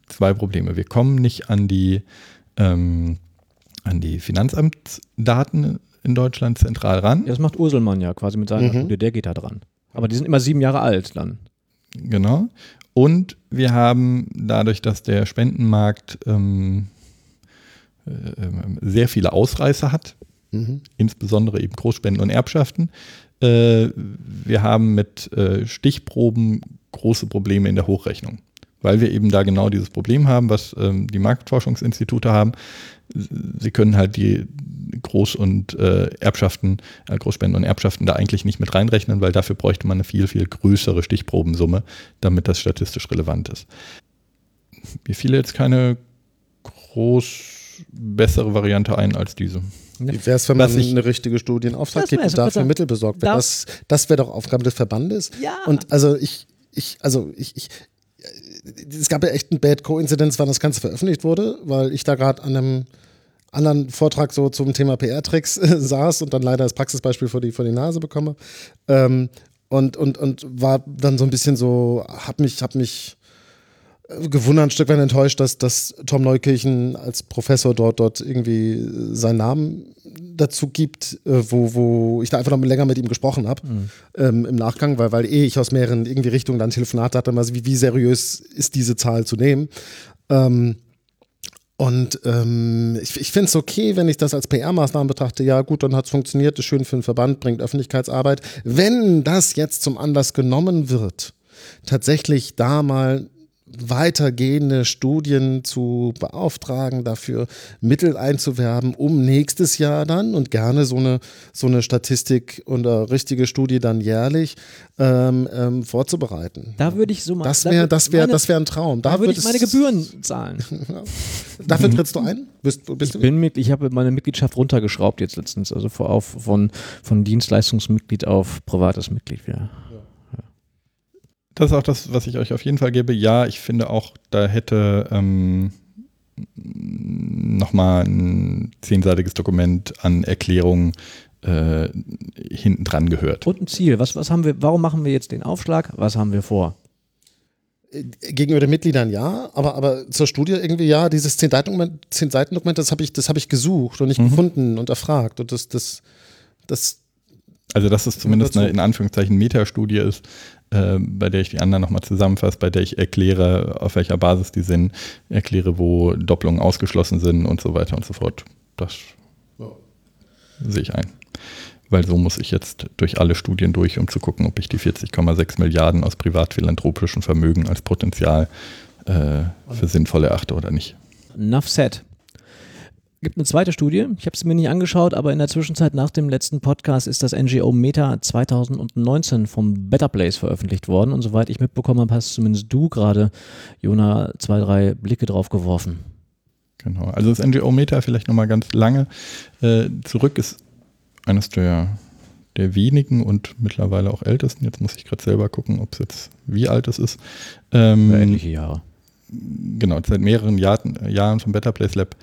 zwei Probleme. Wir kommen nicht an die, ähm, an die Finanzamtsdaten in Deutschland zentral ran. Ja, das macht Urselmann ja quasi mit seiner mhm. Studie, der geht da dran. Aber die sind immer sieben Jahre alt dann. Genau. Und wir haben dadurch, dass der Spendenmarkt ähm, äh, sehr viele Ausreißer hat, mhm. insbesondere eben Großspenden und Erbschaften, äh, wir haben mit äh, Stichproben große Probleme in der Hochrechnung weil wir eben da genau dieses Problem haben, was ähm, die Marktforschungsinstitute haben. Sie können halt die Groß- und äh, Erbschaften, äh, Großspenden und Erbschaften da eigentlich nicht mit reinrechnen, weil dafür bräuchte man eine viel, viel größere Stichprobensumme, damit das statistisch relevant ist. Mir fiel jetzt keine groß bessere Variante ein als diese. Wie wäre es, wenn man eine richtige Studie in Auftrag gibt und dafür Mittel besorgt? Das, das wäre doch Aufgabe des Verbandes. Ja. Und also ich, ich, also ich, ich, es gab ja echt ein Bad Coincidence, wann das Ganze veröffentlicht wurde, weil ich da gerade an einem anderen Vortrag so zum Thema PR-Tricks äh, saß und dann leider das Praxisbeispiel vor die, vor die Nase bekomme. Ähm, und, und, und war dann so ein bisschen so, hab mich, hab mich gewundert, ein Stück weit enttäuscht, dass, dass Tom Neukirchen als Professor dort, dort irgendwie seinen Namen dazu gibt, äh, wo, wo ich da einfach noch länger mit ihm gesprochen habe mhm. ähm, im Nachgang, weil, weil eh ich aus mehreren irgendwie Richtungen dann Telefonate hatte, also wie, wie seriös ist diese Zahl zu nehmen. Ähm, und ähm, ich, ich finde es okay, wenn ich das als PR-Maßnahme betrachte. Ja, gut, dann hat es funktioniert, ist schön für den Verband, bringt Öffentlichkeitsarbeit. Wenn das jetzt zum Anlass genommen wird, tatsächlich da mal weitergehende Studien zu beauftragen, dafür Mittel einzuwerben, um nächstes Jahr dann und gerne so eine, so eine Statistik und eine richtige Studie dann jährlich ähm, ähm, vorzubereiten. Da würde ich so mal. Das wäre das wär, das wär ein Traum. Da, da würde ich meine Gebühren zahlen. (laughs) Dafür trittst du ein? Bist, bist ich bin mit, ich habe meine Mitgliedschaft runtergeschraubt jetzt letztens, also auf, von, von Dienstleistungsmitglied auf privates Mitglied wieder. Das ist auch das, was ich euch auf jeden Fall gebe. Ja, ich finde auch, da hätte ähm, nochmal ein zehnseitiges Dokument an Erklärungen äh, hinten dran gehört. Und ein Ziel. Was, was haben wir, warum machen wir jetzt den Aufschlag? Was haben wir vor? Äh, gegenüber den Mitgliedern ja, aber, aber zur Studie irgendwie ja, dieses Zehn-Seiten-Dokument, das habe ich, hab ich gesucht und nicht mhm. gefunden und erfragt. Und das, das, das also, dass es zumindest eine in Anführungszeichen Metastudie ist, äh, bei der ich die anderen nochmal zusammenfasse, bei der ich erkläre, auf welcher Basis die sind, erkläre, wo Doppelungen ausgeschlossen sind und so weiter und so fort. Das ja. sehe ich ein. Weil so muss ich jetzt durch alle Studien durch, um zu gucken, ob ich die 40,6 Milliarden aus privatphilanthropischen Vermögen als Potenzial äh, für sinnvoll erachte oder nicht. Enough said gibt eine zweite Studie. Ich habe es mir nicht angeschaut, aber in der Zwischenzeit nach dem letzten Podcast ist das NGO Meta 2019 vom Better Place veröffentlicht worden. Und soweit ich mitbekommen habe, hast zumindest du gerade, Jona, zwei, drei Blicke drauf geworfen. Genau. Also das NGO Meta vielleicht nochmal ganz lange äh, zurück ist eines der, der wenigen und mittlerweile auch ältesten. Jetzt muss ich gerade selber gucken, ob es jetzt wie alt es ist. Ähm, Ähnliche Jahre. Genau, seit mehreren Jahr, Jahren vom Better Place Lab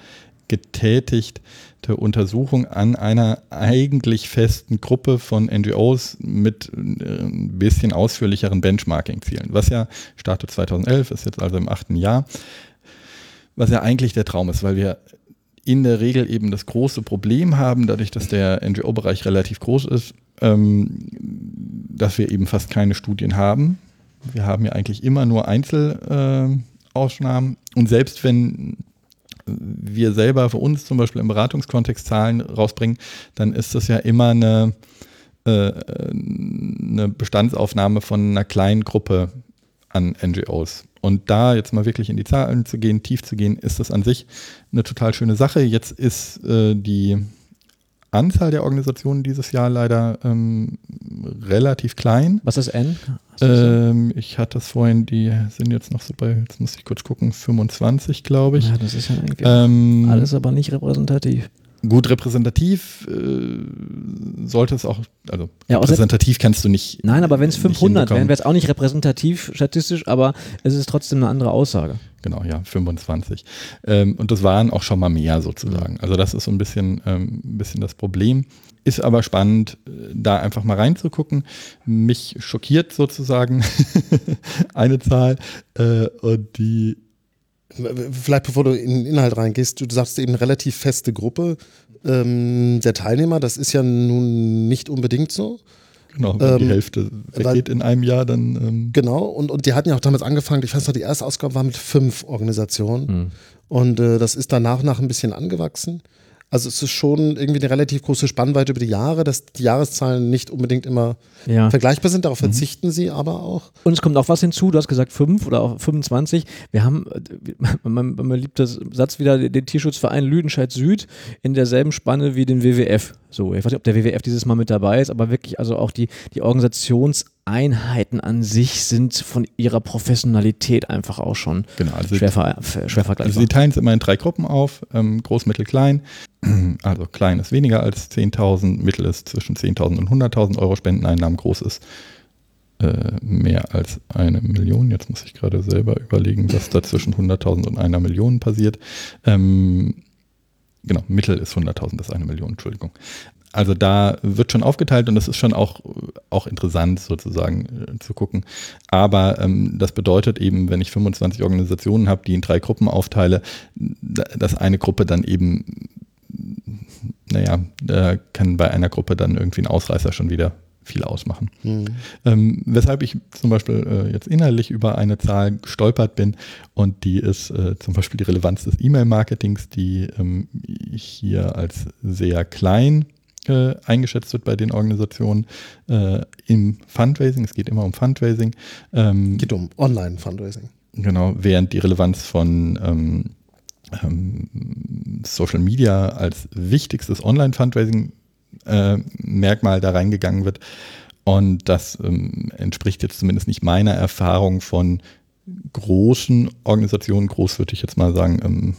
getätigte Untersuchung an einer eigentlich festen Gruppe von NGOs mit äh, ein bisschen ausführlicheren Benchmarking-Zielen, was ja startet 2011, ist jetzt also im achten Jahr, was ja eigentlich der Traum ist, weil wir in der Regel eben das große Problem haben, dadurch, dass der NGO-Bereich relativ groß ist, ähm, dass wir eben fast keine Studien haben. Wir haben ja eigentlich immer nur Einzelausnahmen. Äh, und selbst wenn wir selber für uns zum Beispiel im Beratungskontext Zahlen rausbringen, dann ist das ja immer eine, äh, eine Bestandsaufnahme von einer kleinen Gruppe an NGOs. Und da jetzt mal wirklich in die Zahlen zu gehen, tief zu gehen, ist das an sich eine total schöne Sache. Jetzt ist äh, die Anzahl der Organisationen dieses Jahr leider ähm, relativ klein. Was ist N? Ähm, ich hatte es vorhin, die sind jetzt noch so bei, jetzt muss ich kurz gucken, 25, glaube ich. Ja, das ist ja irgendwie ähm, alles aber nicht repräsentativ. Gut repräsentativ äh, sollte es auch, also ja, repräsentativ kannst du nicht. Nein, aber wenn es 500 wären, wäre es auch nicht repräsentativ statistisch, aber es ist trotzdem eine andere Aussage. Genau, ja, 25. Ähm, und das waren auch schon mal mehr sozusagen. Also das ist so ein bisschen, ähm, ein bisschen das Problem. Ist aber spannend, äh, da einfach mal reinzugucken. Mich schockiert sozusagen (laughs) eine Zahl äh, und die Vielleicht bevor du in den Inhalt reingehst, du sagst eben relativ feste Gruppe ähm, der Teilnehmer. Das ist ja nun nicht unbedingt so. Genau, wenn ähm, die Hälfte weggeht weil, in einem Jahr, dann. Ähm genau, und, und die hatten ja auch damals angefangen, ich weiß noch, die erste Ausgabe war mit fünf Organisationen. Mhm. Und äh, das ist danach nach ein bisschen angewachsen. Also es ist schon irgendwie eine relativ große Spannweite über die Jahre, dass die Jahreszahlen nicht unbedingt immer ja. vergleichbar sind. Darauf mhm. verzichten sie aber auch. Und es kommt auch was hinzu, du hast gesagt fünf oder auch 25. Wir haben, man liebt das Satz wieder, den Tierschutzverein Lüdenscheid Süd in derselben Spanne wie den WWF. So, ich weiß nicht, ob der WWF dieses Mal mit dabei ist, aber wirklich, also auch die, die Organisationseinheiten an sich sind von ihrer Professionalität einfach auch schon genau, also schwer, ver, schwer vergleichbar. Also sie teilen es immer in drei Gruppen auf, ähm, groß, mittel, klein. (clears throat) Also klein ist weniger als 10.000, mittel ist zwischen 10.000 und 100.000 Euro Spendeneinnahmen, groß ist äh, mehr als eine Million. Jetzt muss ich gerade selber überlegen, was da zwischen 100.000 und einer Million passiert. Ähm, genau, Mittel ist 100.000 bis eine Million, Entschuldigung. Also da wird schon aufgeteilt und das ist schon auch, auch interessant sozusagen äh, zu gucken. Aber ähm, das bedeutet eben, wenn ich 25 Organisationen habe, die in drei Gruppen aufteile, dass eine Gruppe dann eben, naja, da kann bei einer Gruppe dann irgendwie ein Ausreißer schon wieder viel ausmachen. Mhm. Ähm, weshalb ich zum Beispiel äh, jetzt inhaltlich über eine Zahl gestolpert bin und die ist äh, zum Beispiel die Relevanz des E-Mail-Marketings, die ähm, hier als sehr klein äh, eingeschätzt wird bei den Organisationen äh, im Fundraising. Es geht immer um Fundraising. Ähm, geht um Online-Fundraising. Genau, während die Relevanz von ähm, ähm, Social Media als wichtigstes Online-Fundraising Merkmal da reingegangen wird. Und das ähm, entspricht jetzt zumindest nicht meiner Erfahrung von großen Organisationen, groß würde ich jetzt mal sagen, ähm,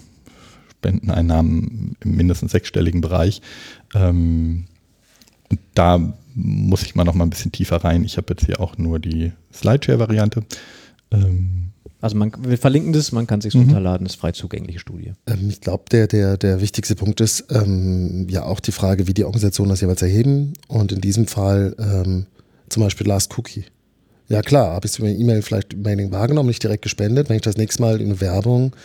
Spendeneinnahmen im mindestens sechsstelligen Bereich. Ähm, da muss ich mal noch mal ein bisschen tiefer rein. Ich habe jetzt hier auch nur die Slideshare-Variante. Ähm, also man, wir verlinken das, man kann es sich mhm. runterladen, ist frei zugängliche Studie. Ähm, ich glaube, der, der, der wichtigste Punkt ist ähm, ja auch die Frage, wie die Organisationen das jeweils erheben. Und in diesem Fall ähm, zum Beispiel Last Cookie. Ja klar, habe ich es über E-Mail vielleicht Mailing wahrgenommen, nicht direkt gespendet. Wenn ich das nächste Mal in Werbung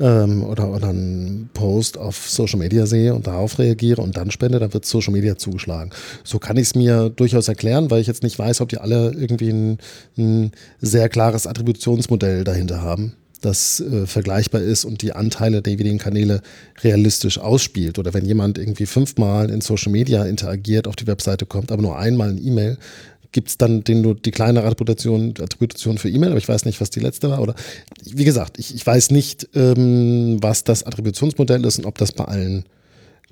ähm, oder, oder einen Post auf Social Media sehe und darauf reagiere und dann spende, dann wird Social Media zugeschlagen. So kann ich es mir durchaus erklären, weil ich jetzt nicht weiß, ob die alle irgendwie ein, ein sehr klares Attributionsmodell dahinter haben das äh, vergleichbar ist und die Anteile der jeweiligen Kanäle realistisch ausspielt. Oder wenn jemand irgendwie fünfmal in Social Media interagiert, auf die Webseite kommt, aber nur einmal ein E-Mail, gibt es dann den, nur die kleine Attribution, Attribution für E-Mail, aber ich weiß nicht, was die letzte war. Oder wie gesagt, ich, ich weiß nicht, ähm, was das Attributionsmodell ist und ob das bei allen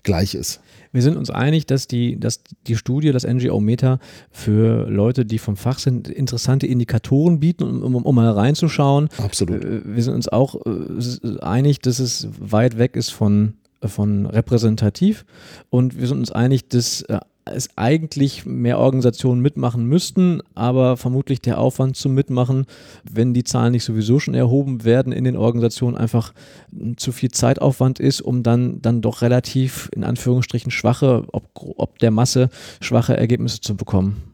gleich ist. Wir sind uns einig, dass die, dass die Studie, das NGO-Meter für Leute, die vom Fach sind, interessante Indikatoren bieten, um, um, um mal reinzuschauen. Absolut. Äh, wir sind uns auch äh, einig, dass es weit weg ist von von repräsentativ und wir sind uns einig, dass äh, es eigentlich mehr Organisationen mitmachen müssten, aber vermutlich der Aufwand zum Mitmachen, wenn die Zahlen nicht sowieso schon erhoben werden in den Organisationen, einfach zu viel Zeitaufwand ist, um dann, dann doch relativ in Anführungsstrichen schwache, ob, ob der Masse schwache Ergebnisse zu bekommen.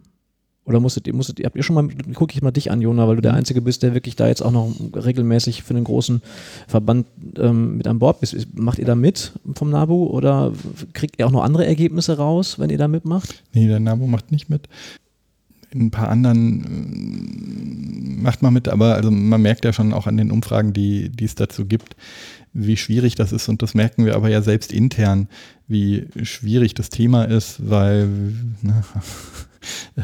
Oder musstet ihr, musstet ihr, habt ihr schon mal, gucke ich mal dich an, Jona, weil du der mhm. Einzige bist, der wirklich da jetzt auch noch regelmäßig für einen großen Verband ähm, mit an Bord bist. Macht ihr da mit vom NABU oder kriegt ihr auch noch andere Ergebnisse raus, wenn ihr da mitmacht? Nee, der NABU macht nicht mit. In ein paar anderen äh, macht man mit, aber also man merkt ja schon auch an den Umfragen, die, die es dazu gibt, wie schwierig das ist. Und das merken wir aber ja selbst intern, wie schwierig das Thema ist, weil na, (laughs)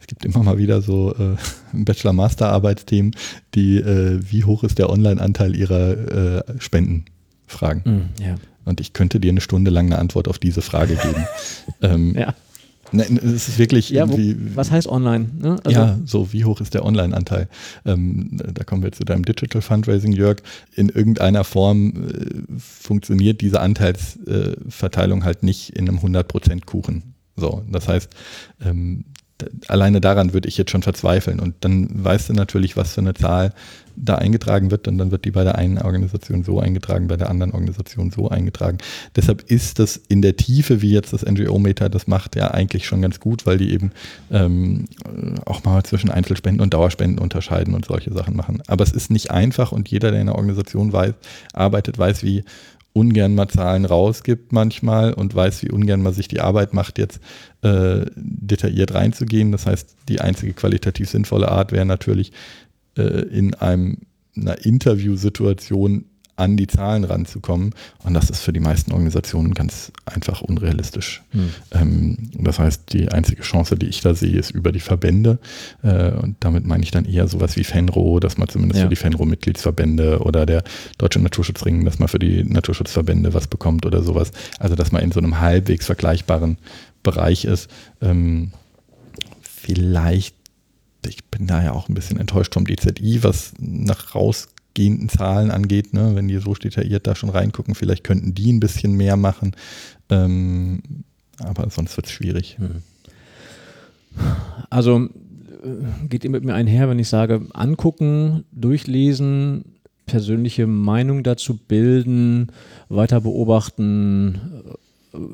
es gibt immer mal wieder so äh, Bachelor-Master-Arbeitsthemen, die, äh, wie hoch ist der Online-Anteil ihrer äh, Spenden fragen. Mm, ja. Und ich könnte dir eine Stunde lang eine Antwort auf diese Frage geben. (laughs) ähm, ja. Nein, es ist wirklich ja, wo, was heißt online? Ne? Also ja, so wie hoch ist der Online-Anteil? Ähm, da kommen wir zu deinem Digital Fundraising, Jörg. In irgendeiner Form äh, funktioniert diese Anteilsverteilung halt nicht in einem 100% Kuchen. So, das heißt, ähm, alleine daran würde ich jetzt schon verzweifeln. Und dann weißt du natürlich, was für eine Zahl da eingetragen wird und dann wird die bei der einen Organisation so eingetragen, bei der anderen Organisation so eingetragen. Deshalb ist das in der Tiefe, wie jetzt das NGO-Meter das macht, ja eigentlich schon ganz gut, weil die eben ähm, auch mal zwischen Einzelspenden und Dauerspenden unterscheiden und solche Sachen machen. Aber es ist nicht einfach und jeder, der in einer Organisation weiß, arbeitet, weiß, wie ungern mal Zahlen rausgibt manchmal und weiß, wie ungern man sich die Arbeit macht, jetzt äh, detailliert reinzugehen. Das heißt, die einzige qualitativ sinnvolle Art wäre natürlich äh, in einem, einer Interviewsituation an die Zahlen ranzukommen. Und das ist für die meisten Organisationen ganz einfach unrealistisch. Hm. Ähm, das heißt, die einzige Chance, die ich da sehe, ist über die Verbände. Äh, und damit meine ich dann eher sowas wie FENRO, dass man zumindest ja. für die FENRO-Mitgliedsverbände oder der Deutsche Naturschutzring, dass man für die Naturschutzverbände was bekommt oder sowas. Also, dass man in so einem halbwegs vergleichbaren Bereich ist. Ähm, vielleicht, ich bin da ja auch ein bisschen enttäuscht vom DZI, was nach rausgehenden Zahlen angeht, ne? wenn die so detailliert da schon reingucken, vielleicht könnten die ein bisschen mehr machen. Ähm, aber sonst wird es schwierig. Hm. Also geht ihr mit mir einher, wenn ich sage, angucken, durchlesen, persönliche Meinung dazu bilden, weiter beobachten, äh,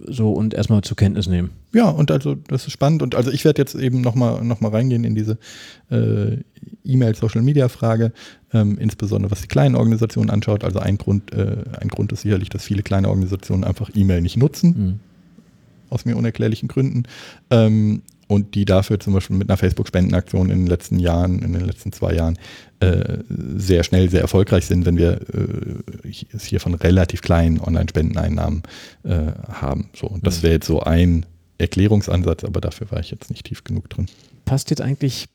so und erstmal zur Kenntnis nehmen. Ja, und also das ist spannend und also ich werde jetzt eben nochmal noch mal reingehen in diese äh, E-Mail-Social-Media-Frage, ähm, insbesondere was die kleinen Organisationen anschaut. Also ein Grund, äh, ein Grund ist sicherlich, dass viele kleine Organisationen einfach E-Mail nicht nutzen, mhm. aus mir unerklärlichen Gründen. Ähm, und die dafür zum Beispiel mit einer Facebook-Spendenaktion in den letzten Jahren, in den letzten zwei Jahren, äh, sehr schnell, sehr erfolgreich sind, wenn wir äh, es hier von relativ kleinen Online-Spendeneinnahmen äh, haben. So, und das mhm. wäre jetzt so ein Erklärungsansatz, aber dafür war ich jetzt nicht tief genug drin. Passt jetzt eigentlich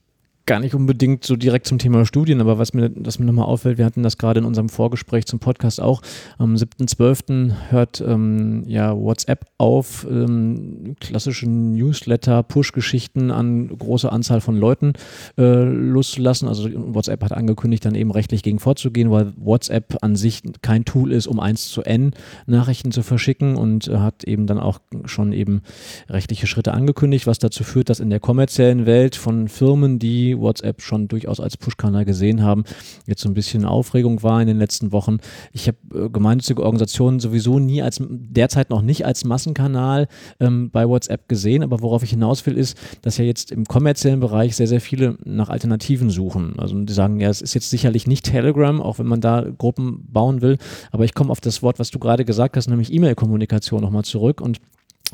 gar nicht unbedingt so direkt zum Thema Studien, aber was mir, was mir nochmal auffällt, wir hatten das gerade in unserem Vorgespräch zum Podcast auch. Am 7.12. hört ähm, ja WhatsApp auf, ähm, klassische Newsletter, Push-Geschichten an große Anzahl von Leuten äh, loszulassen. Also WhatsApp hat angekündigt, dann eben rechtlich gegen vorzugehen, weil WhatsApp an sich kein Tool ist, um 1 zu N Nachrichten zu verschicken und äh, hat eben dann auch schon eben rechtliche Schritte angekündigt, was dazu führt, dass in der kommerziellen Welt von Firmen, die WhatsApp schon durchaus als Push-Kanal gesehen haben, jetzt so ein bisschen Aufregung war in den letzten Wochen. Ich habe äh, gemeinnützige Organisationen sowieso nie als, derzeit noch nicht als Massenkanal ähm, bei WhatsApp gesehen, aber worauf ich hinaus will, ist, dass ja jetzt im kommerziellen Bereich sehr, sehr viele nach Alternativen suchen. Also die sagen, ja, es ist jetzt sicherlich nicht Telegram, auch wenn man da Gruppen bauen will, aber ich komme auf das Wort, was du gerade gesagt hast, nämlich E-Mail-Kommunikation nochmal zurück und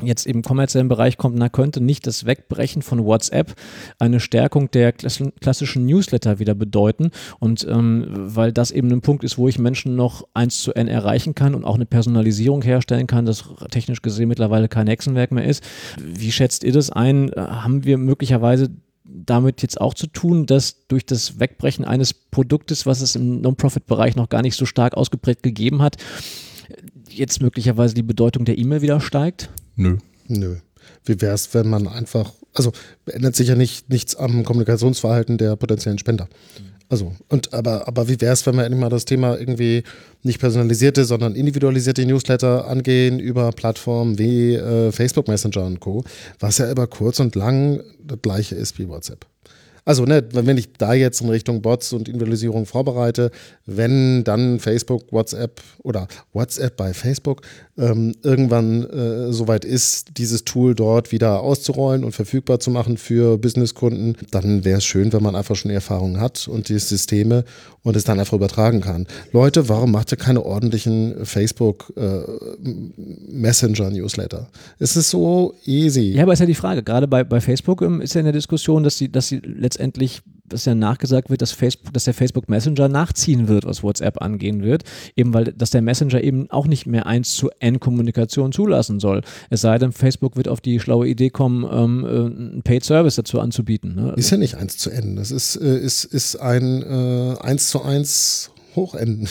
jetzt im kommerziellen Bereich kommt, na könnte nicht das Wegbrechen von WhatsApp eine Stärkung der klassischen Newsletter wieder bedeuten und ähm, weil das eben ein Punkt ist, wo ich Menschen noch eins zu n erreichen kann und auch eine Personalisierung herstellen kann, das technisch gesehen mittlerweile kein Hexenwerk mehr ist. Wie schätzt ihr das ein? Haben wir möglicherweise damit jetzt auch zu tun, dass durch das Wegbrechen eines Produktes, was es im Non-Profit-Bereich noch gar nicht so stark ausgeprägt gegeben hat, jetzt möglicherweise die Bedeutung der E-Mail wieder steigt? Nö. Nö. Wie wäre es, wenn man einfach, also ändert sich ja nicht, nichts am Kommunikationsverhalten der potenziellen Spender. Also, und aber, aber wie wäre es, wenn wir endlich mal das Thema irgendwie nicht personalisierte, sondern individualisierte Newsletter angehen über Plattformen wie äh, Facebook Messenger und Co., was ja über kurz und lang das gleiche ist wie WhatsApp. Also, ne, wenn ich da jetzt in Richtung Bots und Individualisierung vorbereite, wenn dann Facebook, WhatsApp oder WhatsApp bei Facebook ähm, irgendwann äh, soweit ist, dieses Tool dort wieder auszurollen und verfügbar zu machen für Businesskunden, dann wäre es schön, wenn man einfach schon Erfahrungen hat und die Systeme und es dann einfach übertragen kann. Leute, warum macht ihr keine ordentlichen Facebook äh, Messenger Newsletter? Es ist so easy. Ja, aber ist ja die Frage, gerade bei, bei Facebook ähm, ist ja in der Diskussion, dass sie, dass sie letztendlich dass ja nachgesagt wird, dass Facebook, dass der Facebook Messenger nachziehen wird, was WhatsApp angehen wird, eben weil, dass der Messenger eben auch nicht mehr eins zu N Kommunikation zulassen soll. Es sei denn, Facebook wird auf die schlaue Idee kommen, ähm, äh, einen Paid Service dazu anzubieten. Ne? Ist ja nicht eins zu N. Das ist, äh, ist, ist ein äh, eins zu eins Hochenden.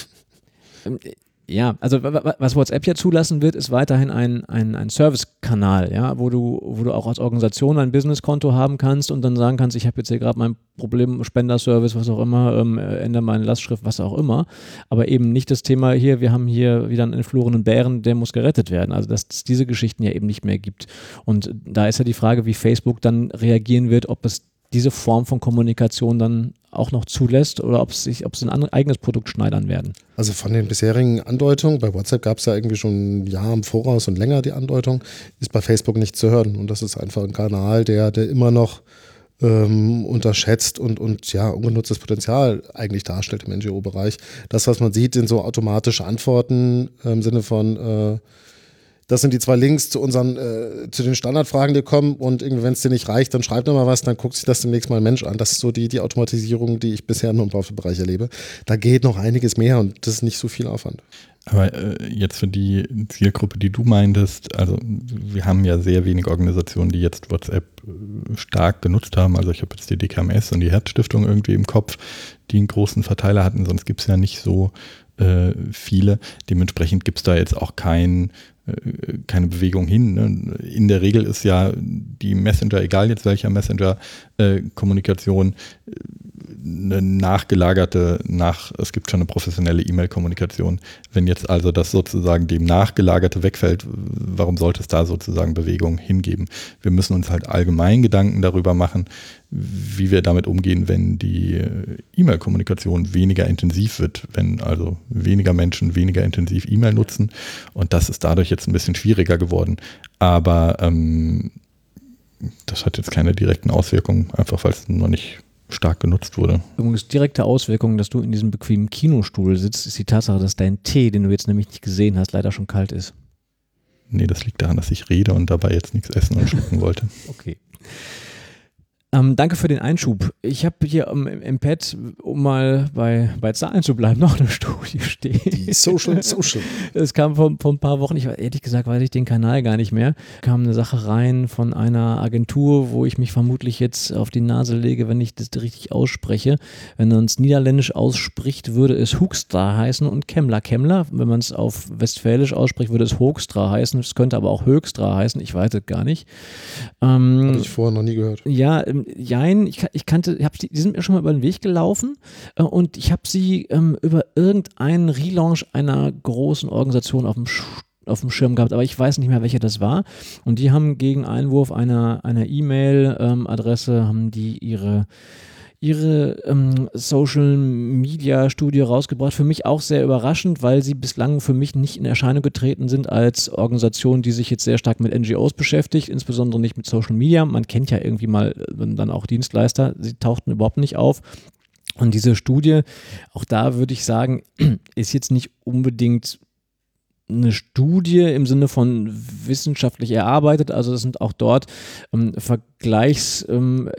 Ja, also was WhatsApp ja zulassen wird, ist weiterhin ein, ein, ein Service-Kanal, ja, wo du, wo du auch als Organisation ein Business-Konto haben kannst und dann sagen kannst, ich habe jetzt hier gerade mein Problem, Spenderservice, was auch immer, ähm, ändere meine Lastschrift, was auch immer. Aber eben nicht das Thema hier, wir haben hier wieder einen entflohenen Bären, der muss gerettet werden. Also dass es diese Geschichten ja eben nicht mehr gibt. Und da ist ja die Frage, wie Facebook dann reagieren wird, ob es diese Form von Kommunikation dann auch noch zulässt oder ob, sich, ob sie ein eigenes Produkt schneidern werden. Also von den bisherigen Andeutungen, bei WhatsApp gab es ja irgendwie schon ein Jahr im Voraus und länger die Andeutung, ist bei Facebook nicht zu hören. Und das ist einfach ein Kanal, der, der immer noch ähm, unterschätzt und, und ja, ungenutztes Potenzial eigentlich darstellt im NGO-Bereich. Das, was man sieht, sind so automatische Antworten im Sinne von äh, das sind die zwei Links zu unseren, äh, zu den Standardfragen, die kommen. Und wenn es dir nicht reicht, dann schreib nochmal was, dann guckt sich das demnächst mal ein Mensch an. Das ist so die, die Automatisierung, die ich bisher nur im Profitbereich erlebe. Da geht noch einiges mehr und das ist nicht so viel Aufwand. Aber äh, jetzt für die Zielgruppe, die du meintest, also wir haben ja sehr wenige Organisationen, die jetzt WhatsApp äh, stark benutzt haben. Also ich habe jetzt die DKMS und die Herzstiftung irgendwie im Kopf, die einen großen Verteiler hatten, sonst gibt es ja nicht so äh, viele. Dementsprechend gibt es da jetzt auch keinen keine Bewegung hin. Ne? In der Regel ist ja die Messenger, egal jetzt welcher Messenger-Kommunikation, äh, eine nachgelagerte, nach, es gibt schon eine professionelle E-Mail-Kommunikation. Wenn jetzt also das sozusagen dem nachgelagerte wegfällt, warum sollte es da sozusagen Bewegung hingeben? Wir müssen uns halt allgemein Gedanken darüber machen, wie wir damit umgehen, wenn die E-Mail-Kommunikation weniger intensiv wird, wenn also weniger Menschen weniger intensiv E-Mail nutzen. Und das ist dadurch jetzt ein bisschen schwieriger geworden. Aber ähm, das hat jetzt keine direkten Auswirkungen, einfach weil es noch nicht stark genutzt wurde. Übrigens, direkte Auswirkungen, dass du in diesem bequemen Kinostuhl sitzt, ist die Tatsache, dass dein Tee, den du jetzt nämlich nicht gesehen hast, leider schon kalt ist. Nee, das liegt daran, dass ich rede und dabei jetzt nichts essen und schlucken wollte. Okay. Ähm, danke für den Einschub. Ich habe hier im, im, Pad, um mal bei, bei Zahlen zu bleiben, (laughs) noch eine Studie stehen. Die Social Social. Es kam vor, vor ein paar Wochen, ich ehrlich gesagt weiß ich den Kanal gar nicht mehr, kam eine Sache rein von einer Agentur, wo ich mich vermutlich jetzt auf die Nase lege, wenn ich das richtig ausspreche. Wenn man es niederländisch ausspricht, würde es Hoekstra heißen und Kemmler Kemmler. Wenn man es auf Westfälisch ausspricht, würde es Hoekstra heißen. Es könnte aber auch Höchstra heißen, ich weiß es gar nicht. Ähm, Habe ich vorher noch nie gehört. Ja, ähm, jein, ich, ich kannte, ich die, die sind mir schon mal über den Weg gelaufen äh, und ich habe sie ähm, über irgendeinen Relaunch einer großen Organisation auf dem auf dem Schirm gehabt, aber ich weiß nicht mehr, welche das war. Und die haben gegen Einwurf einer einer E-Mail-Adresse ähm, haben die ihre ihre ähm, Social Media Studie rausgebracht. Für mich auch sehr überraschend, weil sie bislang für mich nicht in Erscheinung getreten sind als Organisation, die sich jetzt sehr stark mit NGOs beschäftigt, insbesondere nicht mit Social Media. Man kennt ja irgendwie mal dann auch Dienstleister, sie tauchten überhaupt nicht auf. Und diese Studie, auch da würde ich sagen, (clears throat) ist jetzt nicht unbedingt eine Studie im Sinne von wissenschaftlich erarbeitet. Also es sind auch dort ähm, Vergleichsveröffentlichungen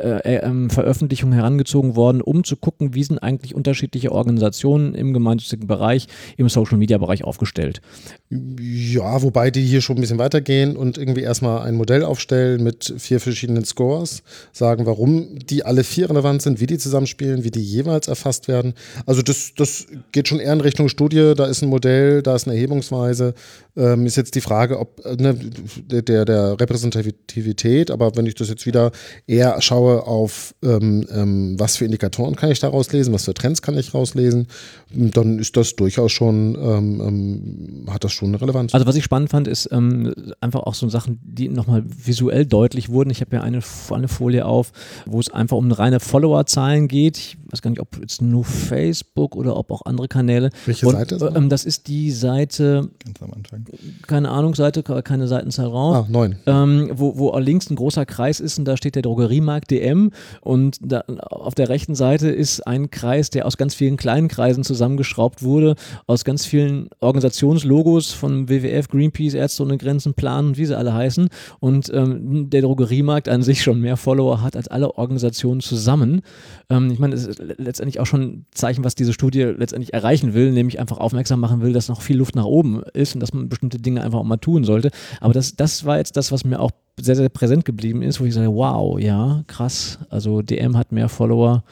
ähm, äh, äh, herangezogen worden, um zu gucken, wie sind eigentlich unterschiedliche Organisationen im gemeinnützigen Bereich, im Social-Media-Bereich aufgestellt. Ja, wobei die hier schon ein bisschen weitergehen und irgendwie erstmal ein Modell aufstellen mit vier verschiedenen Scores, sagen, warum die alle vier relevant sind, wie die zusammenspielen, wie die jeweils erfasst werden. Also das, das geht schon eher in Richtung Studie, da ist ein Modell, da ist eine Erhebungsweise Weise ähm, ist jetzt die Frage, ob äh, ne, der, der Repräsentativität, aber wenn ich das jetzt wieder eher schaue auf, ähm, ähm, was für Indikatoren kann ich daraus lesen, was für Trends kann ich rauslesen, dann ist das durchaus schon, ähm, ähm, hat das schon eine Relevanz. Also was ich spannend fand, ist ähm, einfach auch so Sachen, die nochmal visuell deutlich wurden. Ich habe ja eine, eine Folie auf, wo es einfach um reine Followerzahlen geht. Ich weiß gar nicht, ob jetzt nur Facebook oder ob auch andere Kanäle. Welche Und, Seite ist das? das ist die Seite Ganz am Anfang. Keine Ahnung, Seite, keine Seitenzahl raus. Ah, neun. Ähm, wo, wo links ein großer Kreis ist und da steht der Drogeriemarkt DM und da, auf der rechten Seite ist ein Kreis, der aus ganz vielen kleinen Kreisen zusammengeschraubt wurde, aus ganz vielen Organisationslogos von WWF, Greenpeace, Ärzte ohne Grenzen, Plan wie sie alle heißen. Und ähm, der Drogeriemarkt an sich schon mehr Follower hat als alle Organisationen zusammen. Ähm, ich meine, es ist letztendlich auch schon ein Zeichen, was diese Studie letztendlich erreichen will, nämlich einfach aufmerksam machen will, dass noch viel Luft nach oben ist und dass man bestimmte Dinge einfach auch mal tun sollte. Aber das, das war jetzt das, was mir auch sehr, sehr präsent geblieben ist, wo ich sage, wow, ja, krass. Also DM hat mehr Follower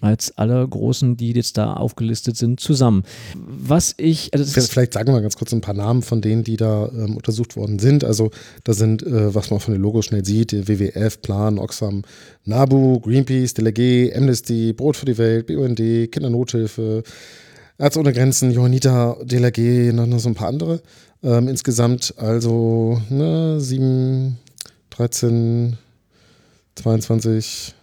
als alle großen, die jetzt da aufgelistet sind, zusammen. Was ich. Also Vielleicht sagen wir ganz kurz ein paar Namen von denen, die da ähm, untersucht worden sind. Also, da sind, äh, was man von den Logos schnell sieht: WWF, Plan, Oxfam, NABU, Greenpeace, Delegé, Amnesty, Brot für die Welt, BUND, Kindernothilfe, Ärzte ohne Grenzen, Johanniter, DLRG, noch, noch so ein paar andere. Ähm, insgesamt also ne, 7, 13, 22,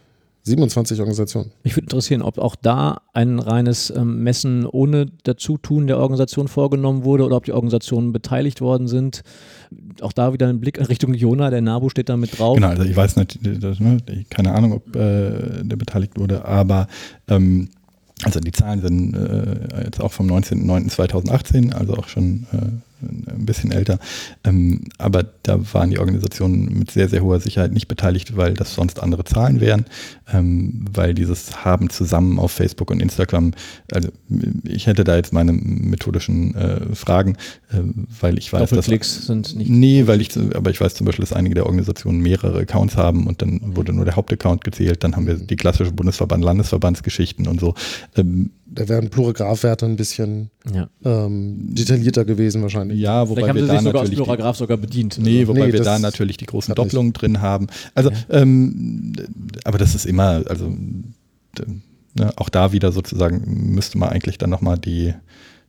27 Organisationen. Mich würde interessieren, ob auch da ein reines ähm, Messen ohne Dazutun der Organisation vorgenommen wurde oder ob die Organisationen beteiligt worden sind. Auch da wieder ein Blick in Richtung Jona, der NABU steht da mit drauf. Genau, also ich weiß nicht, das, ne, keine Ahnung, ob äh, der beteiligt wurde, aber ähm, also die Zahlen sind äh, jetzt auch vom 19.09.2018, also auch schon äh, ein bisschen älter. Ähm, aber da waren die Organisationen mit sehr, sehr hoher Sicherheit nicht beteiligt, weil das sonst andere Zahlen wären, ähm, weil dieses Haben zusammen auf Facebook und Instagram, also ich hätte da jetzt meine methodischen äh, Fragen, äh, weil ich weiß, dass. Klicks sind nicht. Nee, weil ich, aber ich weiß zum Beispiel, dass einige der Organisationen mehrere Accounts haben und dann wurde nur der Hauptaccount gezählt, dann haben wir die klassische Bundesverband, Landesverbandsgeschichten und so. Ähm, da wären Pluragraphwerte ein bisschen ja. ähm, detaillierter gewesen wahrscheinlich. Ja, wobei Vielleicht haben wir sie da sich sogar natürlich Pluragraph sogar bedient. Nee, also. wobei nee, wir da natürlich die großen Doppelungen drin haben. Also, ja. ähm, aber das ist immer, also ne, auch da wieder sozusagen müsste man eigentlich dann nochmal die,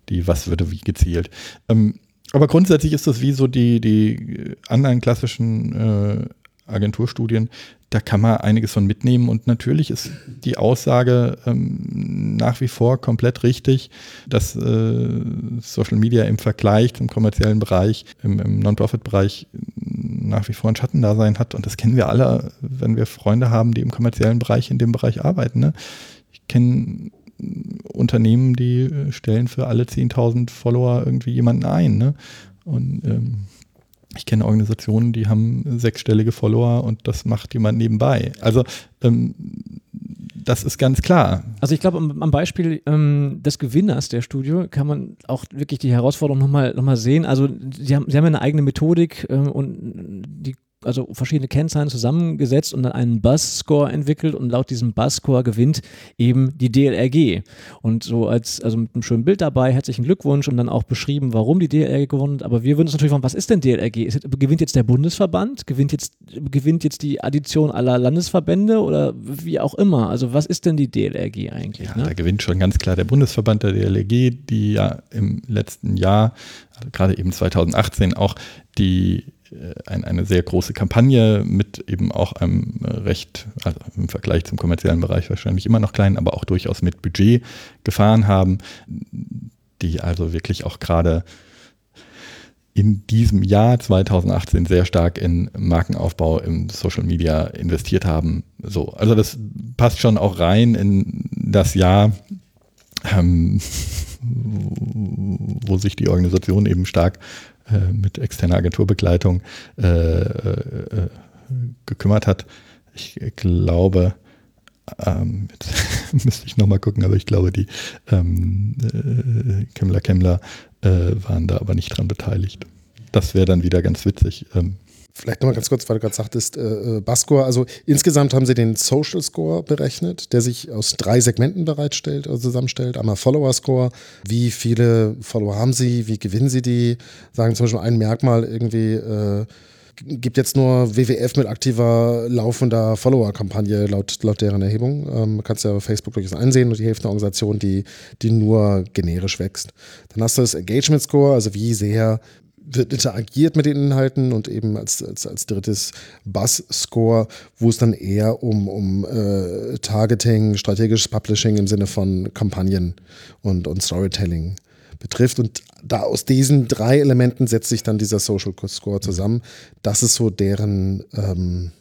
die was würde wie gezielt. Ähm, aber grundsätzlich ist das wie so die, die anderen klassischen äh, Agenturstudien, da kann man einiges von mitnehmen und natürlich ist die Aussage ähm, nach wie vor komplett richtig, dass äh, Social Media im Vergleich zum kommerziellen Bereich, im, im Non-Profit-Bereich nach wie vor ein Schattendasein hat und das kennen wir alle, wenn wir Freunde haben, die im kommerziellen Bereich in dem Bereich arbeiten. Ne? Ich kenne Unternehmen, die äh, stellen für alle 10.000 Follower irgendwie jemanden ein. Ne? Und ähm, ich kenne Organisationen, die haben sechsstellige Follower und das macht jemand nebenbei. Also ähm, das ist ganz klar. Also ich glaube, am, Beispiel ähm, des Gewinners der Studio kann man auch wirklich die Herausforderung nochmal noch mal sehen. Also sie haben, sie haben eine eigene Methodik ähm, und die also verschiedene Kennzahlen zusammengesetzt und dann einen Buzz-Score entwickelt und laut diesem Buzz-Score gewinnt eben die DLRG. Und so als, also mit einem schönen Bild dabei, herzlichen Glückwunsch und dann auch beschrieben, warum die DLRG gewonnen hat. Aber wir würden uns natürlich fragen, was ist denn DLRG? Ist, gewinnt jetzt der Bundesverband? Gewinnt jetzt, gewinnt jetzt die Addition aller Landesverbände oder wie auch immer? Also was ist denn die DLRG eigentlich? Ja, ne? Da gewinnt schon ganz klar der Bundesverband der DLRG, die ja im letzten Jahr, also gerade eben 2018 auch die ein, eine sehr große Kampagne mit eben auch einem äh, recht, also im Vergleich zum kommerziellen Bereich wahrscheinlich immer noch klein, aber auch durchaus mit Budget gefahren haben, die also wirklich auch gerade in diesem Jahr 2018 sehr stark in Markenaufbau im Social Media investiert haben. So, also das passt schon auch rein in das Jahr, ähm, wo sich die Organisation eben stark äh, mit externer Agenturbegleitung äh, äh, gekümmert hat. Ich glaube, ähm, jetzt (laughs) müsste ich nochmal gucken, aber ich glaube, die ähm, äh, Kemmler Kemmler äh, waren da aber nicht dran beteiligt. Das wäre dann wieder ganz witzig. Ähm, Vielleicht nochmal ganz kurz, weil du gerade sagtest, äh, äh Bascore, also insgesamt haben sie den Social Score berechnet, der sich aus drei Segmenten bereitstellt, also zusammenstellt. Einmal Follower Score, wie viele Follower haben sie, wie gewinnen sie die, sagen zum Beispiel ein Merkmal irgendwie, äh, gibt jetzt nur WWF mit aktiver laufender Follower-Kampagne laut, laut deren Erhebung. Ähm, kannst ja auf Facebook durchaus einsehen und die Hälfte der Organisation, die, die nur generisch wächst. Dann hast du das Engagement Score, also wie sehr wird interagiert mit den Inhalten und eben als, als, als drittes Buzz-Score, wo es dann eher um, um äh, Targeting, strategisches Publishing im Sinne von Kampagnen und, und Storytelling betrifft. Und da aus diesen drei Elementen setzt sich dann dieser Social Score zusammen. Das ist so deren ähm,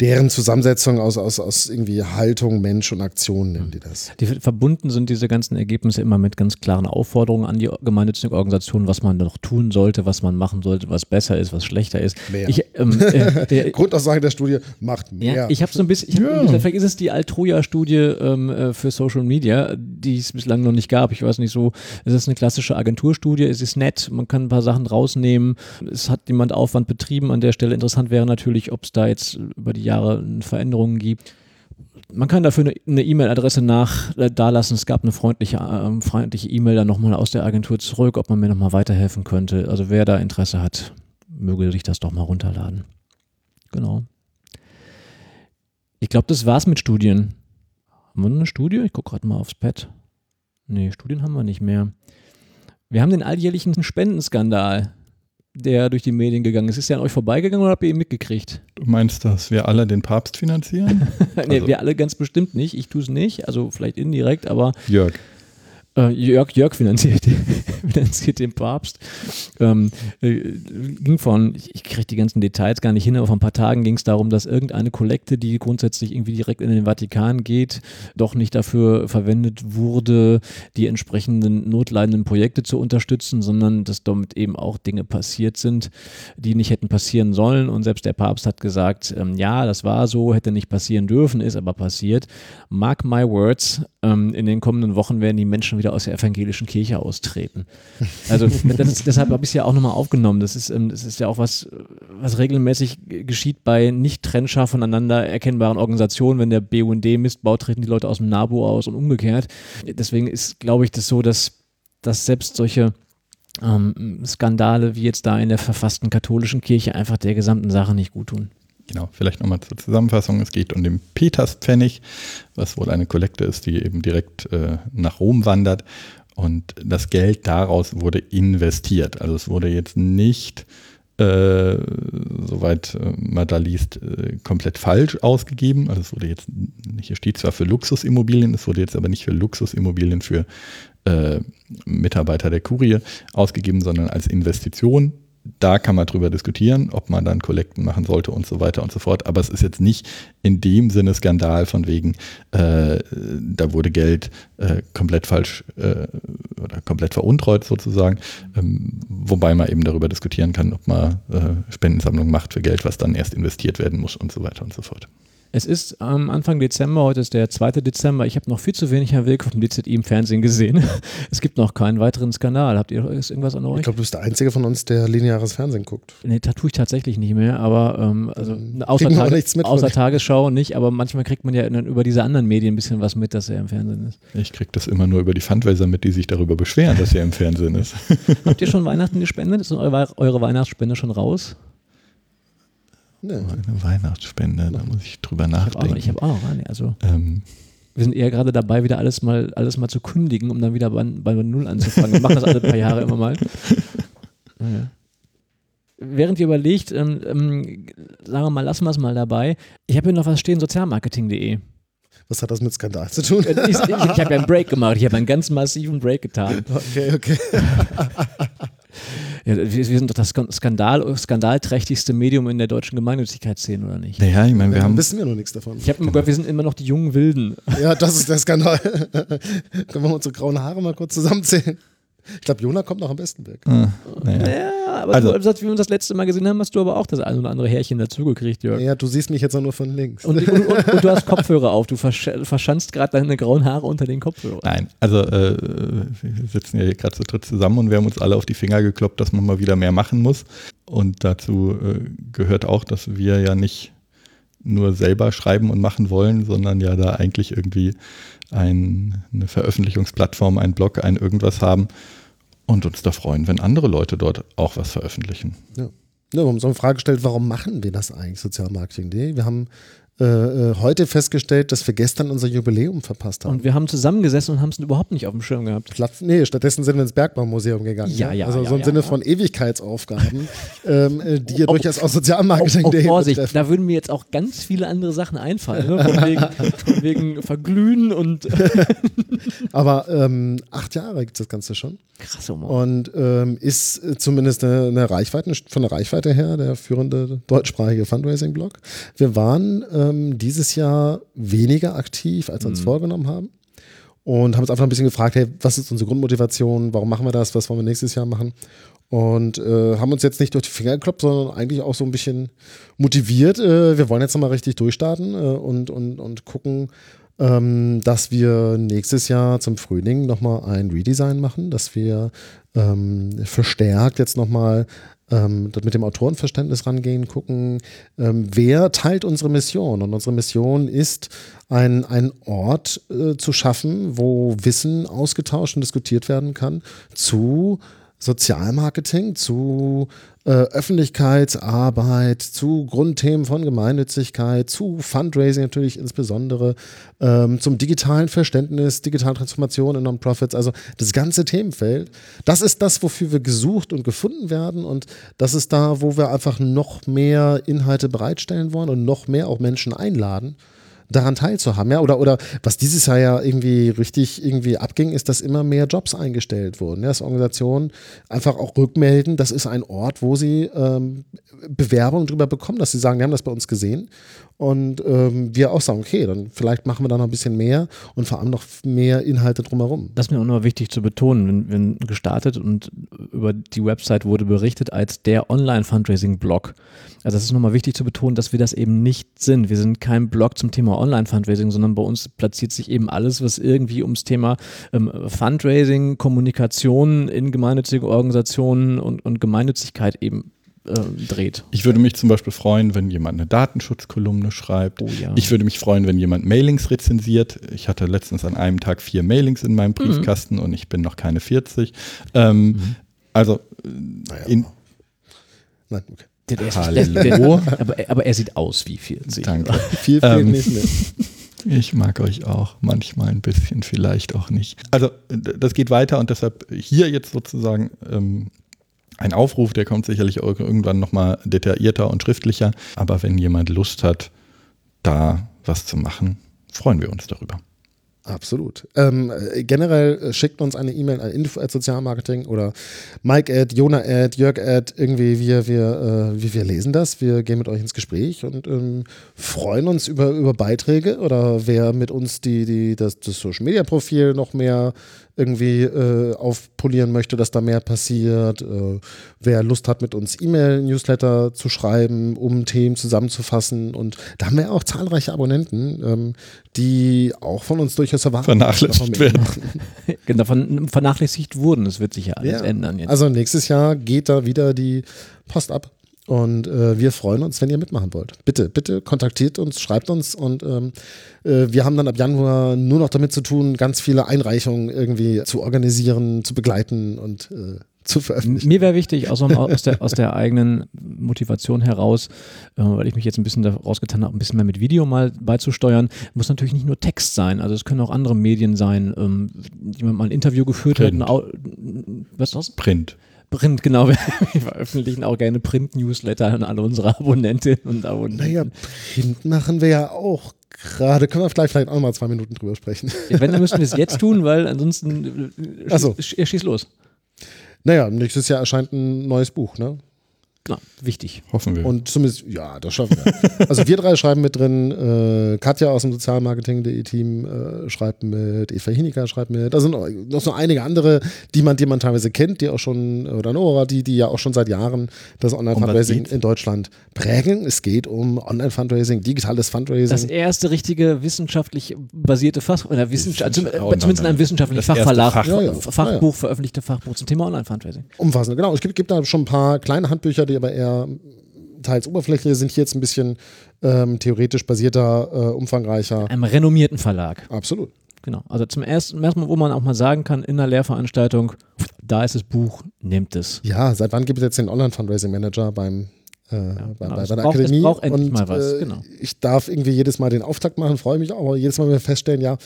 deren Zusammensetzung aus, aus, aus irgendwie Haltung, Mensch und Aktion nennen die das. Die verbunden sind diese ganzen Ergebnisse immer mit ganz klaren Aufforderungen an die gemeinnützigen Organisationen, was man noch tun sollte, was man machen sollte, was besser ist, was schlechter ist. Mehr. Ich, ähm, (laughs) äh, der, Grundaussage der Studie macht mehr. Ja, ich habe so ein bisschen, ich hab, ja. vielleicht ist es die Altroja-Studie ähm, äh, für Social Media, die es bislang noch nicht gab. Ich weiß nicht so, es ist eine klassische Agenturstudie, es ist nett, man kann ein paar Sachen rausnehmen, es hat jemand Aufwand betrieben an der Stelle. Interessant wäre natürlich, ob es da jetzt über die Jahre Veränderungen gibt. Man kann dafür eine E-Mail-Adresse nach äh, da lassen. Es gab eine freundliche äh, freundliche E-Mail dann nochmal aus der Agentur zurück, ob man mir nochmal weiterhelfen könnte. Also wer da Interesse hat, möge sich das doch mal runterladen. Genau. Ich glaube, das war's mit Studien. Haben wir eine Studie? Ich gucke gerade mal aufs Pad. Nee, Studien haben wir nicht mehr. Wir haben den alljährlichen Spendenskandal der durch die Medien gegangen ist. Ist der an euch vorbeigegangen oder habt ihr ihn mitgekriegt? Du meinst, dass wir alle den Papst finanzieren? (laughs) nee, also. wir alle ganz bestimmt nicht. Ich tue es nicht, also vielleicht indirekt, aber. Jörg. Äh, Jörg, Jörg finanziert, (laughs) finanziert den Papst. Ähm, äh, ging von, ich, ich kriege die ganzen Details gar nicht hin, aber vor ein paar Tagen ging es darum, dass irgendeine Kollekte, die grundsätzlich irgendwie direkt in den Vatikan geht, doch nicht dafür verwendet wurde, die entsprechenden notleidenden Projekte zu unterstützen, sondern dass damit eben auch Dinge passiert sind, die nicht hätten passieren sollen. Und selbst der Papst hat gesagt, ähm, ja, das war so, hätte nicht passieren dürfen, ist aber passiert. Mark my words, ähm, in den kommenden Wochen werden die Menschen wieder aus der evangelischen Kirche austreten. Also (laughs) ist, deshalb habe ich es ja auch nochmal aufgenommen. Das ist, ähm, das ist ja auch was, was regelmäßig geschieht bei nicht trennscharf voneinander erkennbaren Organisationen. Wenn der BUND Mist baut, treten die Leute aus dem NABU aus und umgekehrt. Deswegen ist, glaube ich, das so, dass, dass selbst solche ähm, Skandale wie jetzt da in der verfassten katholischen Kirche einfach der gesamten Sache nicht gut tun. Genau, vielleicht nochmal zur Zusammenfassung. Es geht um den Peterspfennig, was wohl eine Kollekte ist, die eben direkt äh, nach Rom wandert. Und das Geld daraus wurde investiert. Also es wurde jetzt nicht, äh, soweit äh, man da liest, äh, komplett falsch ausgegeben. Also es wurde jetzt, hier steht zwar für Luxusimmobilien, es wurde jetzt aber nicht für Luxusimmobilien für äh, Mitarbeiter der Kurie ausgegeben, sondern als Investition da kann man drüber diskutieren, ob man dann Kollekten machen sollte und so weiter und so fort. Aber es ist jetzt nicht in dem Sinne Skandal von wegen, äh, da wurde Geld äh, komplett falsch äh, oder komplett veruntreut sozusagen. Ähm, wobei man eben darüber diskutieren kann, ob man äh, Spendensammlung macht für Geld, was dann erst investiert werden muss und so weiter und so fort. Es ist am Anfang Dezember, heute ist der 2. Dezember. Ich habe noch viel zu wenig Herr Wilk dem DZI im Fernsehen gesehen. (laughs) Es gibt noch keinen weiteren Skandal. Habt ihr irgendwas an euch? Ich glaube, du bist der Einzige von uns, der lineares Fernsehen guckt. Nee, da tue ich tatsächlich nicht mehr, aber ähm, also außer, Tag, außer Tagesschau nicht, aber manchmal kriegt man ja über diese anderen Medien ein bisschen was mit, dass er im Fernsehen ist. Ich kriege das immer nur über die Fundraiser mit, die sich darüber beschweren, dass er im Fernsehen ist. (laughs) Habt ihr schon Weihnachten gespendet? Ist eure, eure Weihnachtsspende schon raus? Nee. Eine Weihnachtsspende, da muss ich drüber nachdenken. Ich habe auch, hab auch nee, also. Ähm. Wir sind eher gerade dabei, wieder alles mal, alles mal zu kündigen, um dann wieder bei, bei Null anzufangen. Wir machen das alle paar Jahre immer mal. (laughs) Naja. Während ihr überlegt, ähm, ähm, sagen wir mal, lassen wir es mal dabei. Ich habe hier noch was stehen, sozialmarketing.de. Was hat das mit Skandal zu tun? Ich, ich, ich habe ja einen Break gemacht. Ich habe einen ganz massiven Break getan. Okay, okay. (laughs) Ja, wir, wir, sind doch das Skandal, skandalträchtigste Medium in der deutschen Gemeinnützigkeitsszene, oder nicht? Naja, ich meine, wir ja, haben. wissen wir noch nichts davon. Ich habe gehört, wir sind immer noch die jungen Wilden. Ja, das ist der Skandal. (laughs) Können wir unsere grauen Haare mal kurz zusammenzählen? Ich glaube, Jona kommt noch am besten weg. Ah, naja. ja, aber also, du, wie wir uns das letzte Mal gesehen haben, hast du aber auch das ein oder andere Härchen dazugekriegt, Jörg. Ja, du siehst mich jetzt auch nur von links. Und, und, und, und du hast (laughs) Kopfhörer auf. Du versch verschanzt gerade deine grauen Haare unter den Kopfhörern. Nein, also äh, wir sitzen ja hier gerade zu dritt zusammen und wir haben uns alle auf die Finger gekloppt, dass man mal wieder mehr machen muss. Und dazu äh, gehört auch, dass wir ja nicht nur selber schreiben und machen wollen, sondern ja da eigentlich irgendwie ein, eine Veröffentlichungsplattform, ein Blog, ein irgendwas haben und uns da freuen, wenn andere Leute dort auch was veröffentlichen. Ja. Ja, wir haben so eine Frage gestellt, warum machen wir das eigentlich, Sozialmarketing.de? Wir haben äh, äh, heute festgestellt, dass wir gestern unser Jubiläum verpasst haben. Und wir haben zusammengesessen und haben es überhaupt nicht auf dem Schirm gehabt. Platz, nee, stattdessen sind wir ins Bergbaumuseum gegangen. Ja, ja. Also ja, so im ja, Sinne ja. von Ewigkeitsaufgaben, (laughs) ähm, äh, die ja oh, durchaus auch Sozialmarketing oh, oh, Vorsicht, betreffen. da würden mir jetzt auch ganz viele andere Sachen einfallen, ne? von, wegen, von wegen Verglühen und. (laughs) Aber ähm, acht Jahre gibt es das Ganze schon. Krass, Humor. Und ähm, ist zumindest eine, eine, Reichweite, von der Reichweite her der führende deutschsprachige Fundraising-Blog. Wir waren ähm, dieses Jahr weniger aktiv, als wir uns mhm. vorgenommen haben. Und haben uns einfach ein bisschen gefragt, hey, was ist unsere Grundmotivation? Warum machen wir das? Was wollen wir nächstes Jahr machen? Und äh, haben uns jetzt nicht durch die Finger gekloppt, sondern eigentlich auch so ein bisschen motiviert. Äh, wir wollen jetzt nochmal richtig durchstarten äh, und, und, und gucken, ähm, dass wir nächstes Jahr zum Frühling nochmal ein Redesign machen, dass wir ähm, verstärkt jetzt nochmal ähm, mit dem Autorenverständnis rangehen, gucken, ähm, wer teilt unsere Mission. Und unsere Mission ist, ein, ein Ort äh, zu schaffen, wo Wissen ausgetauscht und diskutiert werden kann zu Sozialmarketing, zu äh, Öffentlichkeitsarbeit, zu Grundthemen von Gemeinnützigkeit, zu Fundraising natürlich insbesondere, ähm, zum digitalen Verständnis, digitale Transformation in Non-Profits, also das ganze Themenfeld. Das ist das, wofür wir gesucht und gefunden werden und das ist da, wo wir einfach noch mehr Inhalte bereitstellen wollen und noch mehr auch Menschen einladen daran teilzuhaben. Ja? Oder, oder was dieses Jahr ja irgendwie richtig irgendwie abging, ist, dass immer mehr Jobs eingestellt wurden. Ja? Dass Organisationen einfach auch rückmelden, das ist ein Ort, wo sie ähm, Bewerbungen darüber bekommen, dass sie sagen, wir haben das bei uns gesehen. Und ähm, wir auch sagen, okay, dann vielleicht machen wir da noch ein bisschen mehr und vor allem noch mehr Inhalte drumherum. Das ist mir auch noch wichtig zu betonen, wenn, wenn gestartet und über die Website wurde berichtet als der Online-Fundraising-Blog. Also das ist nochmal wichtig zu betonen, dass wir das eben nicht sind. Wir sind kein Blog zum Thema Online-Fundraising, sondern bei uns platziert sich eben alles, was irgendwie ums Thema ähm, Fundraising, Kommunikation in gemeinnützigen Organisationen und, und Gemeinnützigkeit eben äh, dreht. Ich würde mich zum Beispiel freuen, wenn jemand eine Datenschutzkolumne schreibt. Oh, ja. Ich würde mich freuen, wenn jemand Mailings rezensiert. Ich hatte letztens an einem Tag vier Mailings in meinem mhm. Briefkasten mhm. und ich bin noch keine 40. Ähm, mhm. Also naja. in, Nein, okay. Hallo. (laughs) aber, aber, er sieht aus wie 40. Danke. (laughs) Viel, viel ähm, nicht mehr. (laughs) Ich mag euch auch, manchmal ein bisschen, vielleicht auch nicht. Also das geht weiter und deshalb hier jetzt sozusagen ähm, ein Aufruf, der kommt sicherlich irgendwann nochmal detaillierter und schriftlicher. Aber wenn jemand Lust hat, da was zu machen, freuen wir uns darüber. Absolut. Ähm, generell äh, schickt uns eine E-Mail an info@sozialmarketing oder Mike at, Jona at, Jörg at, irgendwie wir, wir, äh, wir, wir lesen das, wir gehen mit euch ins Gespräch und ähm, freuen uns über, über Beiträge oder wer mit uns die, die, das, das Social Media Profil noch mehr irgendwie äh, aufpolieren möchte, dass da mehr passiert. Äh, wer Lust hat, mit uns E-Mail-Newsletter zu schreiben, um Themen zusammenzufassen. Und da haben wir auch zahlreiche Abonnenten, ähm, die auch von uns durchaus erwarten. Vernachlässigt werden. (laughs) genau, vernachlässigt wurden. Das wird sich ja alles ja. ändern jetzt. Also nächstes Jahr geht da wieder die Post ab. Und äh, wir freuen uns, wenn ihr mitmachen wollt. Bitte, bitte kontaktiert uns, schreibt uns und ähm, äh, wir haben dann ab Januar nur noch damit zu tun, ganz viele Einreichungen irgendwie zu organisieren, zu begleiten und äh, zu veröffentlichen. Mir wäre wichtig, also aus der, aus der eigenen Motivation heraus, äh, weil ich mich jetzt ein bisschen daraus getan habe, ein bisschen mehr mit Video mal beizusteuern, muss natürlich nicht nur Text sein, also es können auch andere Medien sein, ähm, jemand mal ein Interview geführt Print. hat. was ist das? Print. Print, genau. (laughs) Wir veröffentlichen auch gerne Print-Newsletter an alle unsere Abonnentinnen und Abonnenten. Naja, Print machen wir ja auch gerade. Können wir vielleicht, vielleicht auch mal zwei Minuten drüber sprechen. Ja, wenn, dann müssen wir es jetzt tun, weil ansonsten äh, schieß, so. schieß los. Naja, nächstes Jahr erscheint ein neues Buch, ne? Genau, wichtig. Hoffen wir. Und zumindest, ja, das schaffen wir. (laughs) also wir drei schreiben mit drin, äh, Katja aus dem Sozialmarketing.de Team äh, schreibt mit, Eva Hinika schreibt mit, da sind noch so einige andere, die man, die man teilweise kennt, die auch schon, oder Nora, die, die ja auch schon seit Jahren das Online-Fundraising in Deutschland prägen. Es geht um Online-Fundraising, digitales Fundraising. Das erste richtige wissenschaftlich basierte Fach, oder Wissenschaft, zumindest in einem wissenschaftlichen Fachverlag, Fach, ja, ja. Fachbuch, ja, veröffentlichte Fachbuch zum Thema Online-Fundraising. Umfassend, genau. Es gibt, gibt da schon ein paar kleine Handbücher, die aber eher teils oberflächlich sind, hier jetzt ein bisschen ähm, theoretisch basierter, äh, umfangreicher. Einem renommierten Verlag. Absolut. Genau. Also zum ersten, ersten Mal, wo man auch mal sagen kann, in einer Lehrveranstaltung, da ist das Buch, nehmt es. Ja, seit wann gibt es jetzt den Online-Fundraising-Manager beim äh, ja, bei, genau. bei, bei der braucht, Akademie. und, mal was. Äh, genau. Ich darf irgendwie jedes Mal den Auftakt machen, freue mich auch, aber jedes Mal feststellen, ja,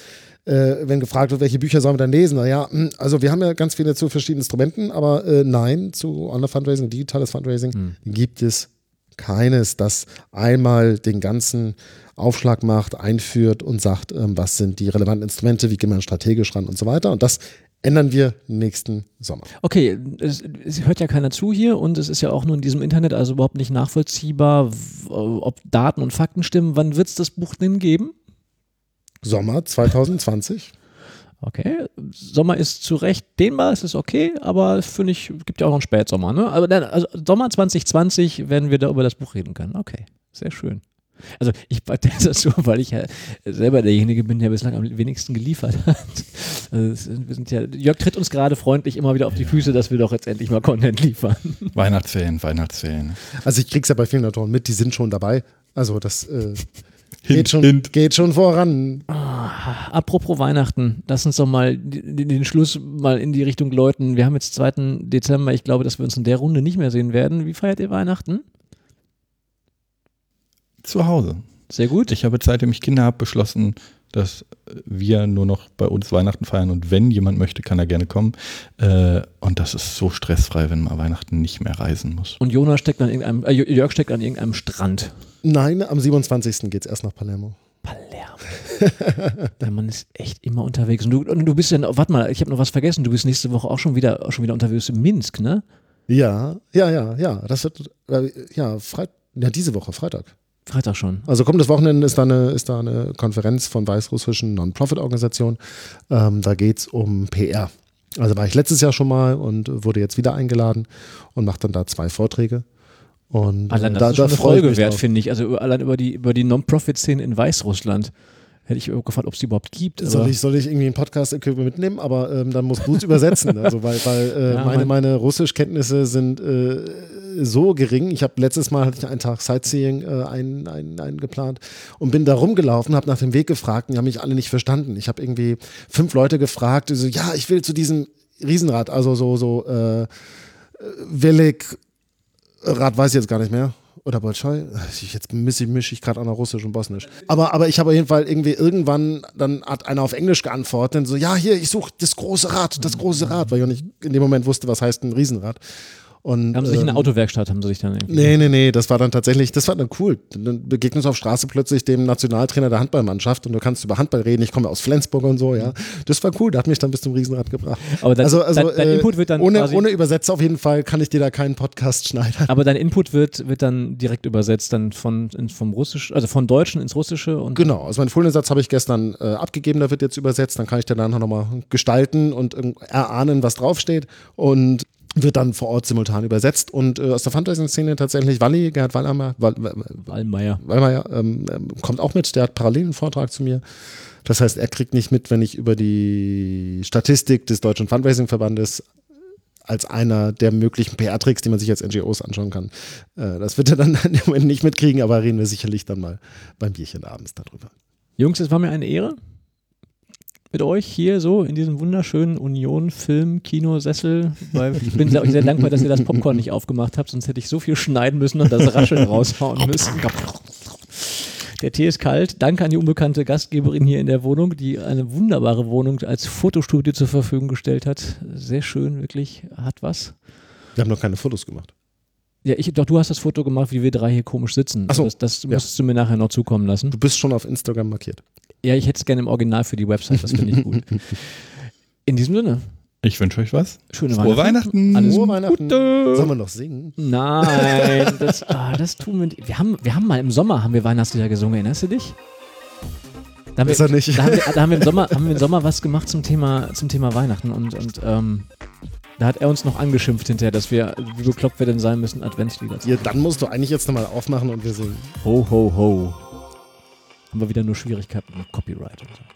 äh, wenn gefragt wird, welche Bücher sollen wir dann lesen? Naja, hm, also wir haben ja ganz viele zu verschiedenen Instrumenten, aber äh, nein, zu Online-Fundraising, digitales Fundraising hm. gibt es keines, das einmal den ganzen Aufschlag macht, einführt und sagt, ähm, was sind die relevanten Instrumente, wie geht man strategisch ran und so weiter. Und das ändern wir nächsten Sommer. Okay, es, es, hört ja keiner zu hier und es ist ja auch nur in diesem Internet also überhaupt nicht nachvollziehbar, ob Daten und Fakten stimmen. Wann wird es das Buch denn geben? Sommer 2020. Okay, Sommer ist zu Recht dehnbar, es ist okay, aber finde ich, gibt ja auch noch einen Spätsommer. Ne? Aber dann, also Sommer 2020 werden wir da über das Buch reden können. Okay, sehr schön. Also ich (laughs) das so, weil ich ja selber derjenige bin, der bislang am wenigsten geliefert hat. Also wir sind ja, Jörg tritt uns gerade freundlich immer wieder auf die Füße, dass wir doch jetzt endlich mal Content liefern. (laughs) Weihnachtsferien, Weihnachtsferien. Also ich krieg's ja bei vielen Autoren mit, die sind schon dabei. Also das äh, Hint, geht, schon, hint. geht schon voran. Ah, apropos Weihnachten, lass uns doch mal den, den Schluss mal in die Richtung läuten. Wir haben jetzt 2. Dezember. Ich glaube, dass wir uns in der Runde nicht mehr sehen werden. Wie feiert ihr Weihnachten? Zu Hause. Sehr gut. Ich habe, seitdem ich Kinder habe, beschlossen, dass wir nur noch bei uns Weihnachten feiern und wenn jemand möchte, kann er gerne kommen. Äh, und das ist so stressfrei, wenn man Weihnachten nicht mehr reisen muss. Und Jonas steckt an irgendeinem, äh, Jörg steckt an irgendeinem Strand. Nein, am 27. geht es erst nach Palermo. Palermo. (laughs) Der Mann ist echt immer unterwegs. Und du, und du bist ja, warte mal, ich habe noch was vergessen. Du bist nächste Woche auch schon wieder, auch schon wieder unterwegs in Minsk, ne? Ja, ja, ja, ja. Das wird, äh, ja, Freit ja, diese Woche, Freitag. Freitag schon. Also kommendes Wochenende ist da eine, ist da eine Konferenz von weißrussischen Non-Profit-Organisationen. Ähm, da geht es um PR. Also war ich letztes Jahr schon mal und wurde jetzt wieder eingeladen und mache dann da zwei Vorträge. Und allein das da, ist da schon eine freue ich Folge wert, finde ich. Also allein über die, über die Non-Profit-Szene in Weißrussland. Hätte ich gefragt, ob es die überhaupt gibt. Soll ich, soll ich irgendwie ein Podcast-Equipment mitnehmen? Aber ähm, dann muss Boots übersetzen. (laughs) Also, weil, weil äh, Ja, meine, mein- meine Russischkenntnisse sind äh, so gering. Ich habe letztes Mal hatte ich einen Tag Sightseeing äh, ein, ein, eingeplant und bin da rumgelaufen, habe nach dem Weg gefragt und die haben mich alle nicht verstanden. Ich habe irgendwie fünf Leute gefragt, so, ja, ich will zu diesem Riesenrad, also so, so äh, Velik Rad weiß ich jetzt gar nicht mehr. Oder Bolschoi? (laughs) Jetzt mische ich, mische ich gerade an der Russisch und Bosnisch. Aber, aber ich habe auf jeden Fall irgendwie irgendwann, dann hat einer auf Englisch geantwortet so, ja, hier, ich suche das große Rad, das große Rad, weil ich auch nicht in dem Moment wusste, was heißt ein Riesenrad. Und, Haben sie sich in ähm, der Autowerkstatt, haben sie sich dann irgendwie. Nee, nee, nee, das war dann tatsächlich, das war dann cool. Dann begegnest du auf Straße plötzlich dem Nationaltrainer der Handballmannschaft und du kannst über Handball reden. Ich komme aus Flensburg und so, ja. Das war cool, der hat mich dann bis zum Riesenrad gebracht. Aber dein, also, also dein, dein äh, Input wird dann ohne, ohne Übersetzer auf jeden Fall kann ich dir da keinen Podcast schneidern. aber dein Input wird, wird dann direkt übersetzt, dann von, in, vom Russisch, also von Deutschen ins Russische und Genau, also meinen Folensatz habe ich gestern äh, abgegeben, der wird jetzt übersetzt, dann kann ich den dann nochmal gestalten und erahnen, was draufsteht und wird dann vor Ort simultan übersetzt und äh, aus der Fundraising-Szene tatsächlich Walli, Gerhard Wallhammer, Wall, Wall, Wallmeier. Wallmeier ähm, ähm, kommt auch mit, der hat parallel einen Vortrag zu mir. Das heißt, er kriegt nicht mit, wenn ich über die Statistik des Deutschen Fundraising-Verbandes als einer der möglichen PR-Tricks, die man sich als NGOs anschauen kann. Äh, das wird er dann (laughs) im Moment nicht mitkriegen, aber reden wir sicherlich dann mal beim Bierchen abends darüber. Jungs, es war mir eine Ehre mit euch hier so in diesem wunderschönen Union-Film-Kino-Sessel, weil ich bin sehr, euch sehr dankbar, dass ihr das Popcorn nicht aufgemacht habt, sonst hätte ich so viel schneiden müssen und das Rascheln (laughs) raushauen müssen. Der Tee ist kalt. Danke an die unbekannte Gastgeberin hier in der Wohnung, die eine wunderbare Wohnung als Fotostudio zur Verfügung gestellt hat. Sehr schön, wirklich. Hat was. Wir haben noch keine Fotos gemacht. Ja, ich, doch, du hast das Foto gemacht, wie wir drei hier komisch sitzen. Ach so, Das, das ja. musst du mir nachher noch zukommen lassen. Du bist schon auf Instagram markiert. Ja, ich hätte es gerne im Original für die Website, das finde ich gut. (laughs) In diesem Sinne, Ich wünsche euch was. schöne Frohe Weihnachten. Alles Frohe Weihnachten. Gute. Sollen wir noch singen? Nein, (laughs) das, ah, das tun wir nicht. Wir haben, wir haben mal im Sommer haben wir Weihnachtslieder gesungen, erinnerst du dich? Da haben, Besser wir, nicht. Da haben, wir, da haben wir im Sommer, haben wir im Sommer was gemacht zum Thema, zum Thema Weihnachten und, und ähm, da hat er uns noch angeschimpft hinterher, dass wir, wie bekloppt wir denn sein müssen, Adventslieder zu Ja, dann musst du eigentlich jetzt nochmal aufmachen und wir singen. Ho, ho, ho. Haben wir wieder nur Schwierigkeiten mit Copyright und so.